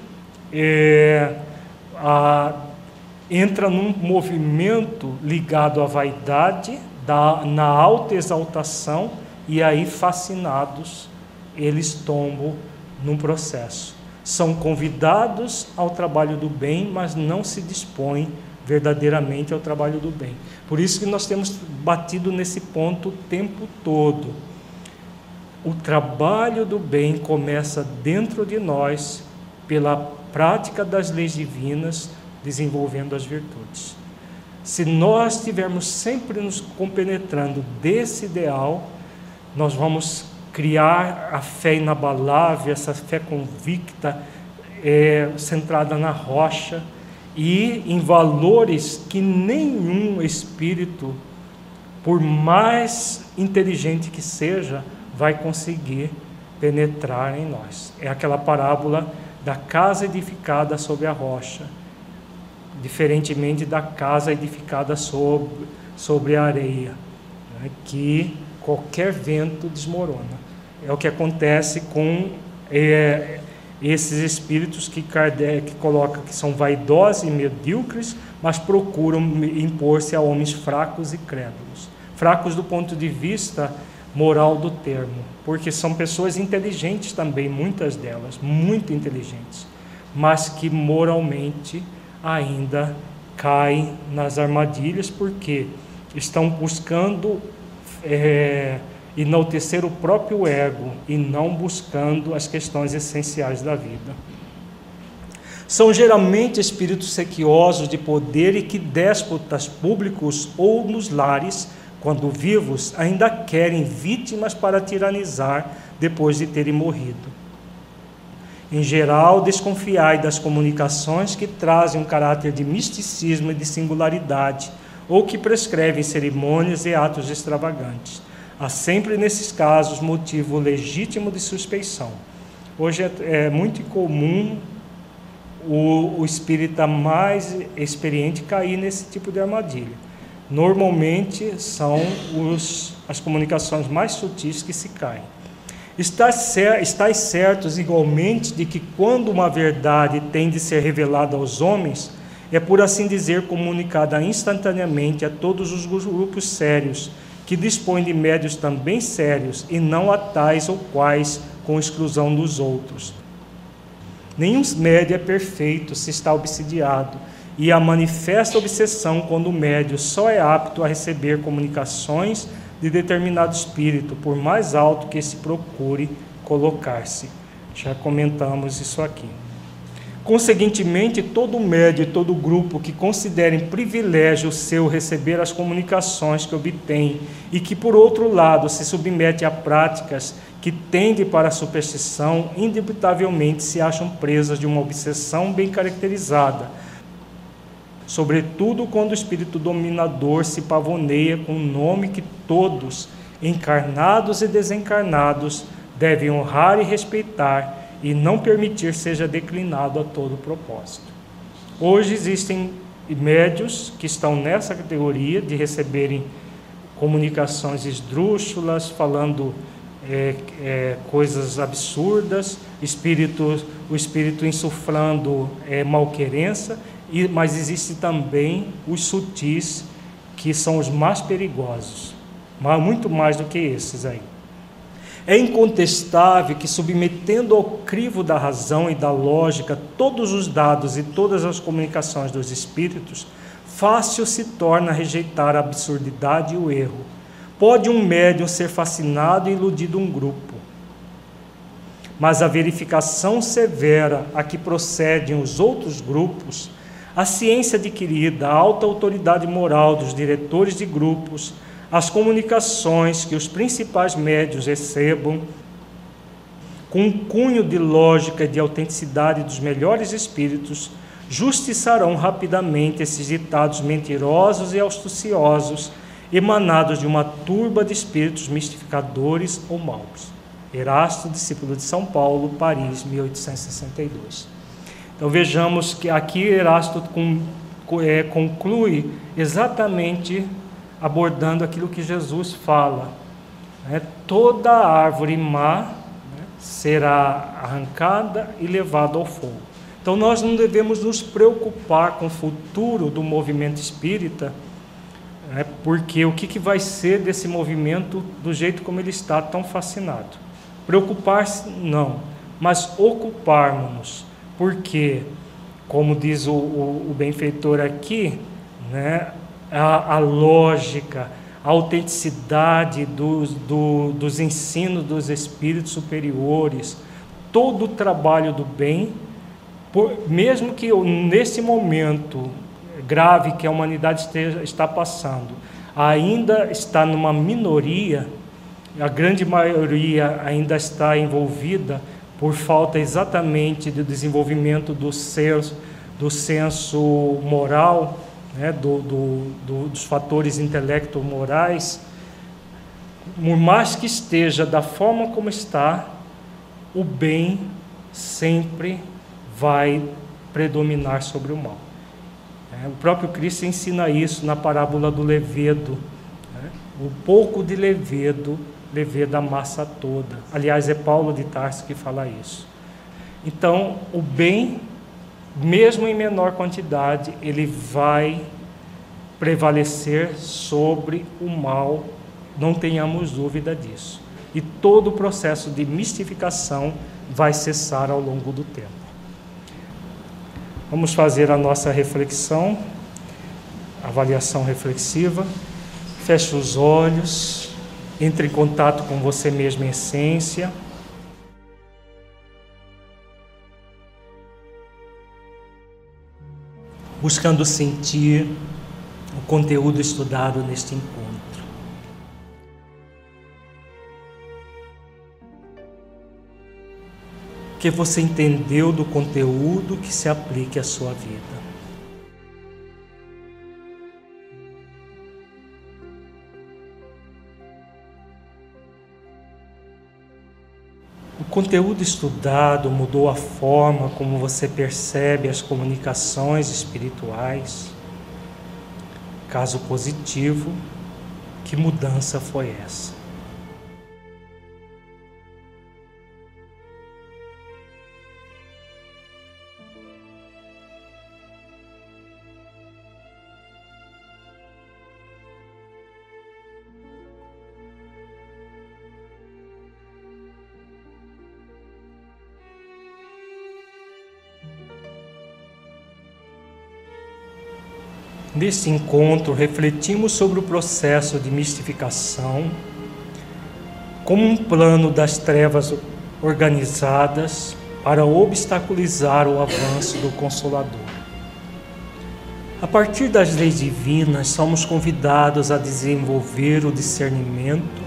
é, a, entra num movimento ligado à vaidade, da, na alta exaltação, e aí fascinados, eles tombam num processo. São convidados ao trabalho do bem, mas não se dispõem verdadeiramente ao trabalho do bem. Por isso que nós temos batido nesse ponto o tempo todo. O trabalho do bem começa dentro de nós pela prática das leis divinas, desenvolvendo as virtudes. Se nós estivermos sempre nos compenetrando desse ideal, nós vamos criar a fé inabalável, essa fé convicta, é, centrada na rocha e em valores que nenhum espírito, por mais inteligente que seja, vai conseguir penetrar em nós. É aquela parábola da casa edificada sobre a rocha, diferentemente da casa edificada sobre, sobre a areia, né, que qualquer vento desmorona. É o que acontece com é, esses espíritos que Kardec coloca que são vaidosos e medíocres, mas procuram impor-se a homens fracos e crédulos. Fracos do ponto de vista moral do termo, porque são pessoas inteligentes também, muitas delas, muito inteligentes, mas que moralmente ainda caem nas armadilhas porque estão buscando é, enaltecer o próprio ego e não buscando as questões essenciais da vida. São geralmente espíritos sequiosos de poder e que déspotas públicos ou nos lares, quando vivos, ainda querem vítimas para tiranizar depois de terem morrido. Em geral, desconfiai das comunicações que trazem um caráter de misticismo e de singularidade, ou que prescrevem cerimônias e atos extravagantes. Há sempre nesses casos motivo legítimo de suspeição. Hoje é, é muito comum o, o espírita mais experiente cair nesse tipo de armadilha. Normalmente são os, as comunicações mais sutis que se caem. Estais certos igualmente de que quando uma verdade tem de ser revelada aos homens, é por assim dizer comunicada instantaneamente a todos os grupos sérios, que dispõem de médios também sérios, e não a tais ou quais com exclusão dos outros. Nenhum médio é perfeito se está obsidiado, e a manifesta obsessão quando o médio só é apto a receber comunicações de determinado espírito, por mais alto que se procure colocar-se. Já comentamos isso aqui. Conseguintemente, todo médio e todo grupo que considerem privilégio seu receber as comunicações que obtém e que, por outro lado, se submete a práticas que tendem para a superstição, indubitavelmente se acham presas de uma obsessão bem caracterizada, sobretudo quando o espírito dominador se pavoneia com um nome que todos, encarnados e desencarnados, devem honrar e respeitar e não permitir seja declinado a todo propósito. Hoje existem médios que estão nessa categoria de receberem comunicações esdrúxulas, falando é, é, coisas absurdas, espírito, o espírito insuflando é, malquerença e, mas existe também os sutis, que são os mais perigosos, muito mais do que esses aí. É incontestável que, submetendo ao crivo da razão e da lógica todos os dados e todas as comunicações dos espíritos, fácil se torna rejeitar a absurdidade e o erro. Pode um médium ser fascinado e iludido um grupo, mas a verificação severa a que procedem os outros grupos a ciência adquirida, a alta autoridade moral dos diretores de grupos, as comunicações que os principais médios recebam, com um cunho de lógica e de autenticidade dos melhores espíritos, justiçarão rapidamente esses ditados mentirosos e astuciosos, emanados de uma turba de espíritos mistificadores ou maus. Erasto, discípulo de São Paulo, Paris, 1862. Então vejamos que aqui Erasto é, conclui exatamente abordando aquilo que Jesus fala. Né? Toda árvore má né, será arrancada e levada ao fogo. Então nós não devemos nos preocupar com o futuro do movimento espírita, né, porque o que, que vai ser desse movimento do jeito como ele está tão fascinado? Preocupar-se, não, mas ocuparmos-nos porque, como diz o, o, o benfeitor aqui, né, a, a lógica, a autenticidade dos, do, dos ensinos dos espíritos superiores, todo o trabalho do bem, por, mesmo que nesse momento grave que a humanidade esteja, está passando, ainda está numa minoria, a grande maioria ainda está envolvida por falta exatamente do desenvolvimento do do senso moral, né, do, do, do, dos fatores intelecto-morais, por mais que esteja da forma como está, o bem sempre vai predominar sobre o mal. É, o próprio Cristo ensina isso na parábola do levedo. Né? O pouco de levedo levê da massa toda. Aliás, é Paulo de Tarso que fala isso. Então, o bem, mesmo em menor quantidade, ele vai prevalecer sobre o mal, não tenhamos dúvida disso. E todo o processo de mistificação vai cessar ao longo do tempo. Vamos fazer a nossa reflexão, avaliação reflexiva. Feche os olhos. Entre em contato com você mesmo em essência. Buscando sentir o conteúdo estudado neste encontro. que você entendeu do conteúdo que se aplique à sua vida. Conteúdo estudado mudou a forma como você percebe as comunicações espirituais. Caso positivo, que mudança foi essa? Neste encontro, refletimos sobre o processo de mistificação como um plano das trevas organizadas para obstaculizar o avanço do Consolador. A partir das leis divinas, somos convidados a desenvolver o discernimento,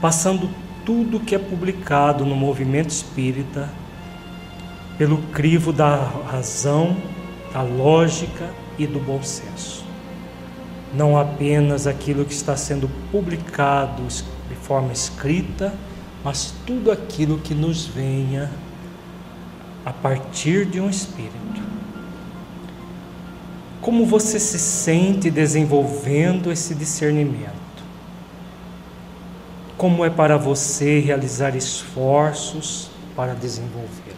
passando tudo que é publicado no movimento espírita pelo crivo da razão, da lógica e do bom senso. Não apenas aquilo que está sendo publicado de forma escrita, mas tudo aquilo que nos venha a partir de um espírito. Como você se sente desenvolvendo esse discernimento? Como é para você realizar esforços para desenvolvê-lo?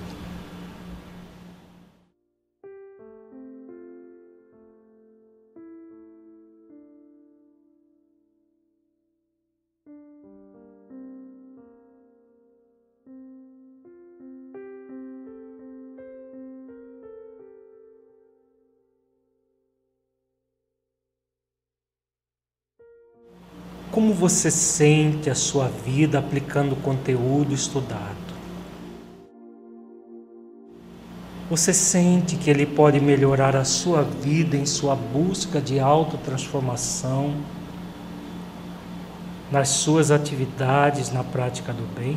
Você sente a sua vida aplicando o conteúdo estudado? Você sente que ele pode melhorar a sua vida em sua busca de autotransformação, nas suas atividades na prática do bem?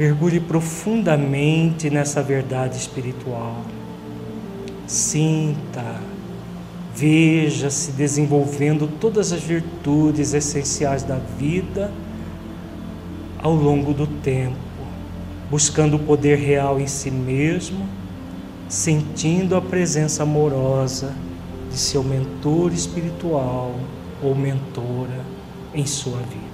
Mergulhe profundamente nessa verdade espiritual. Sinta, veja-se desenvolvendo todas as virtudes essenciais da vida ao longo do tempo, buscando o poder real em si mesmo, sentindo a presença amorosa de seu mentor espiritual ou mentora em sua vida.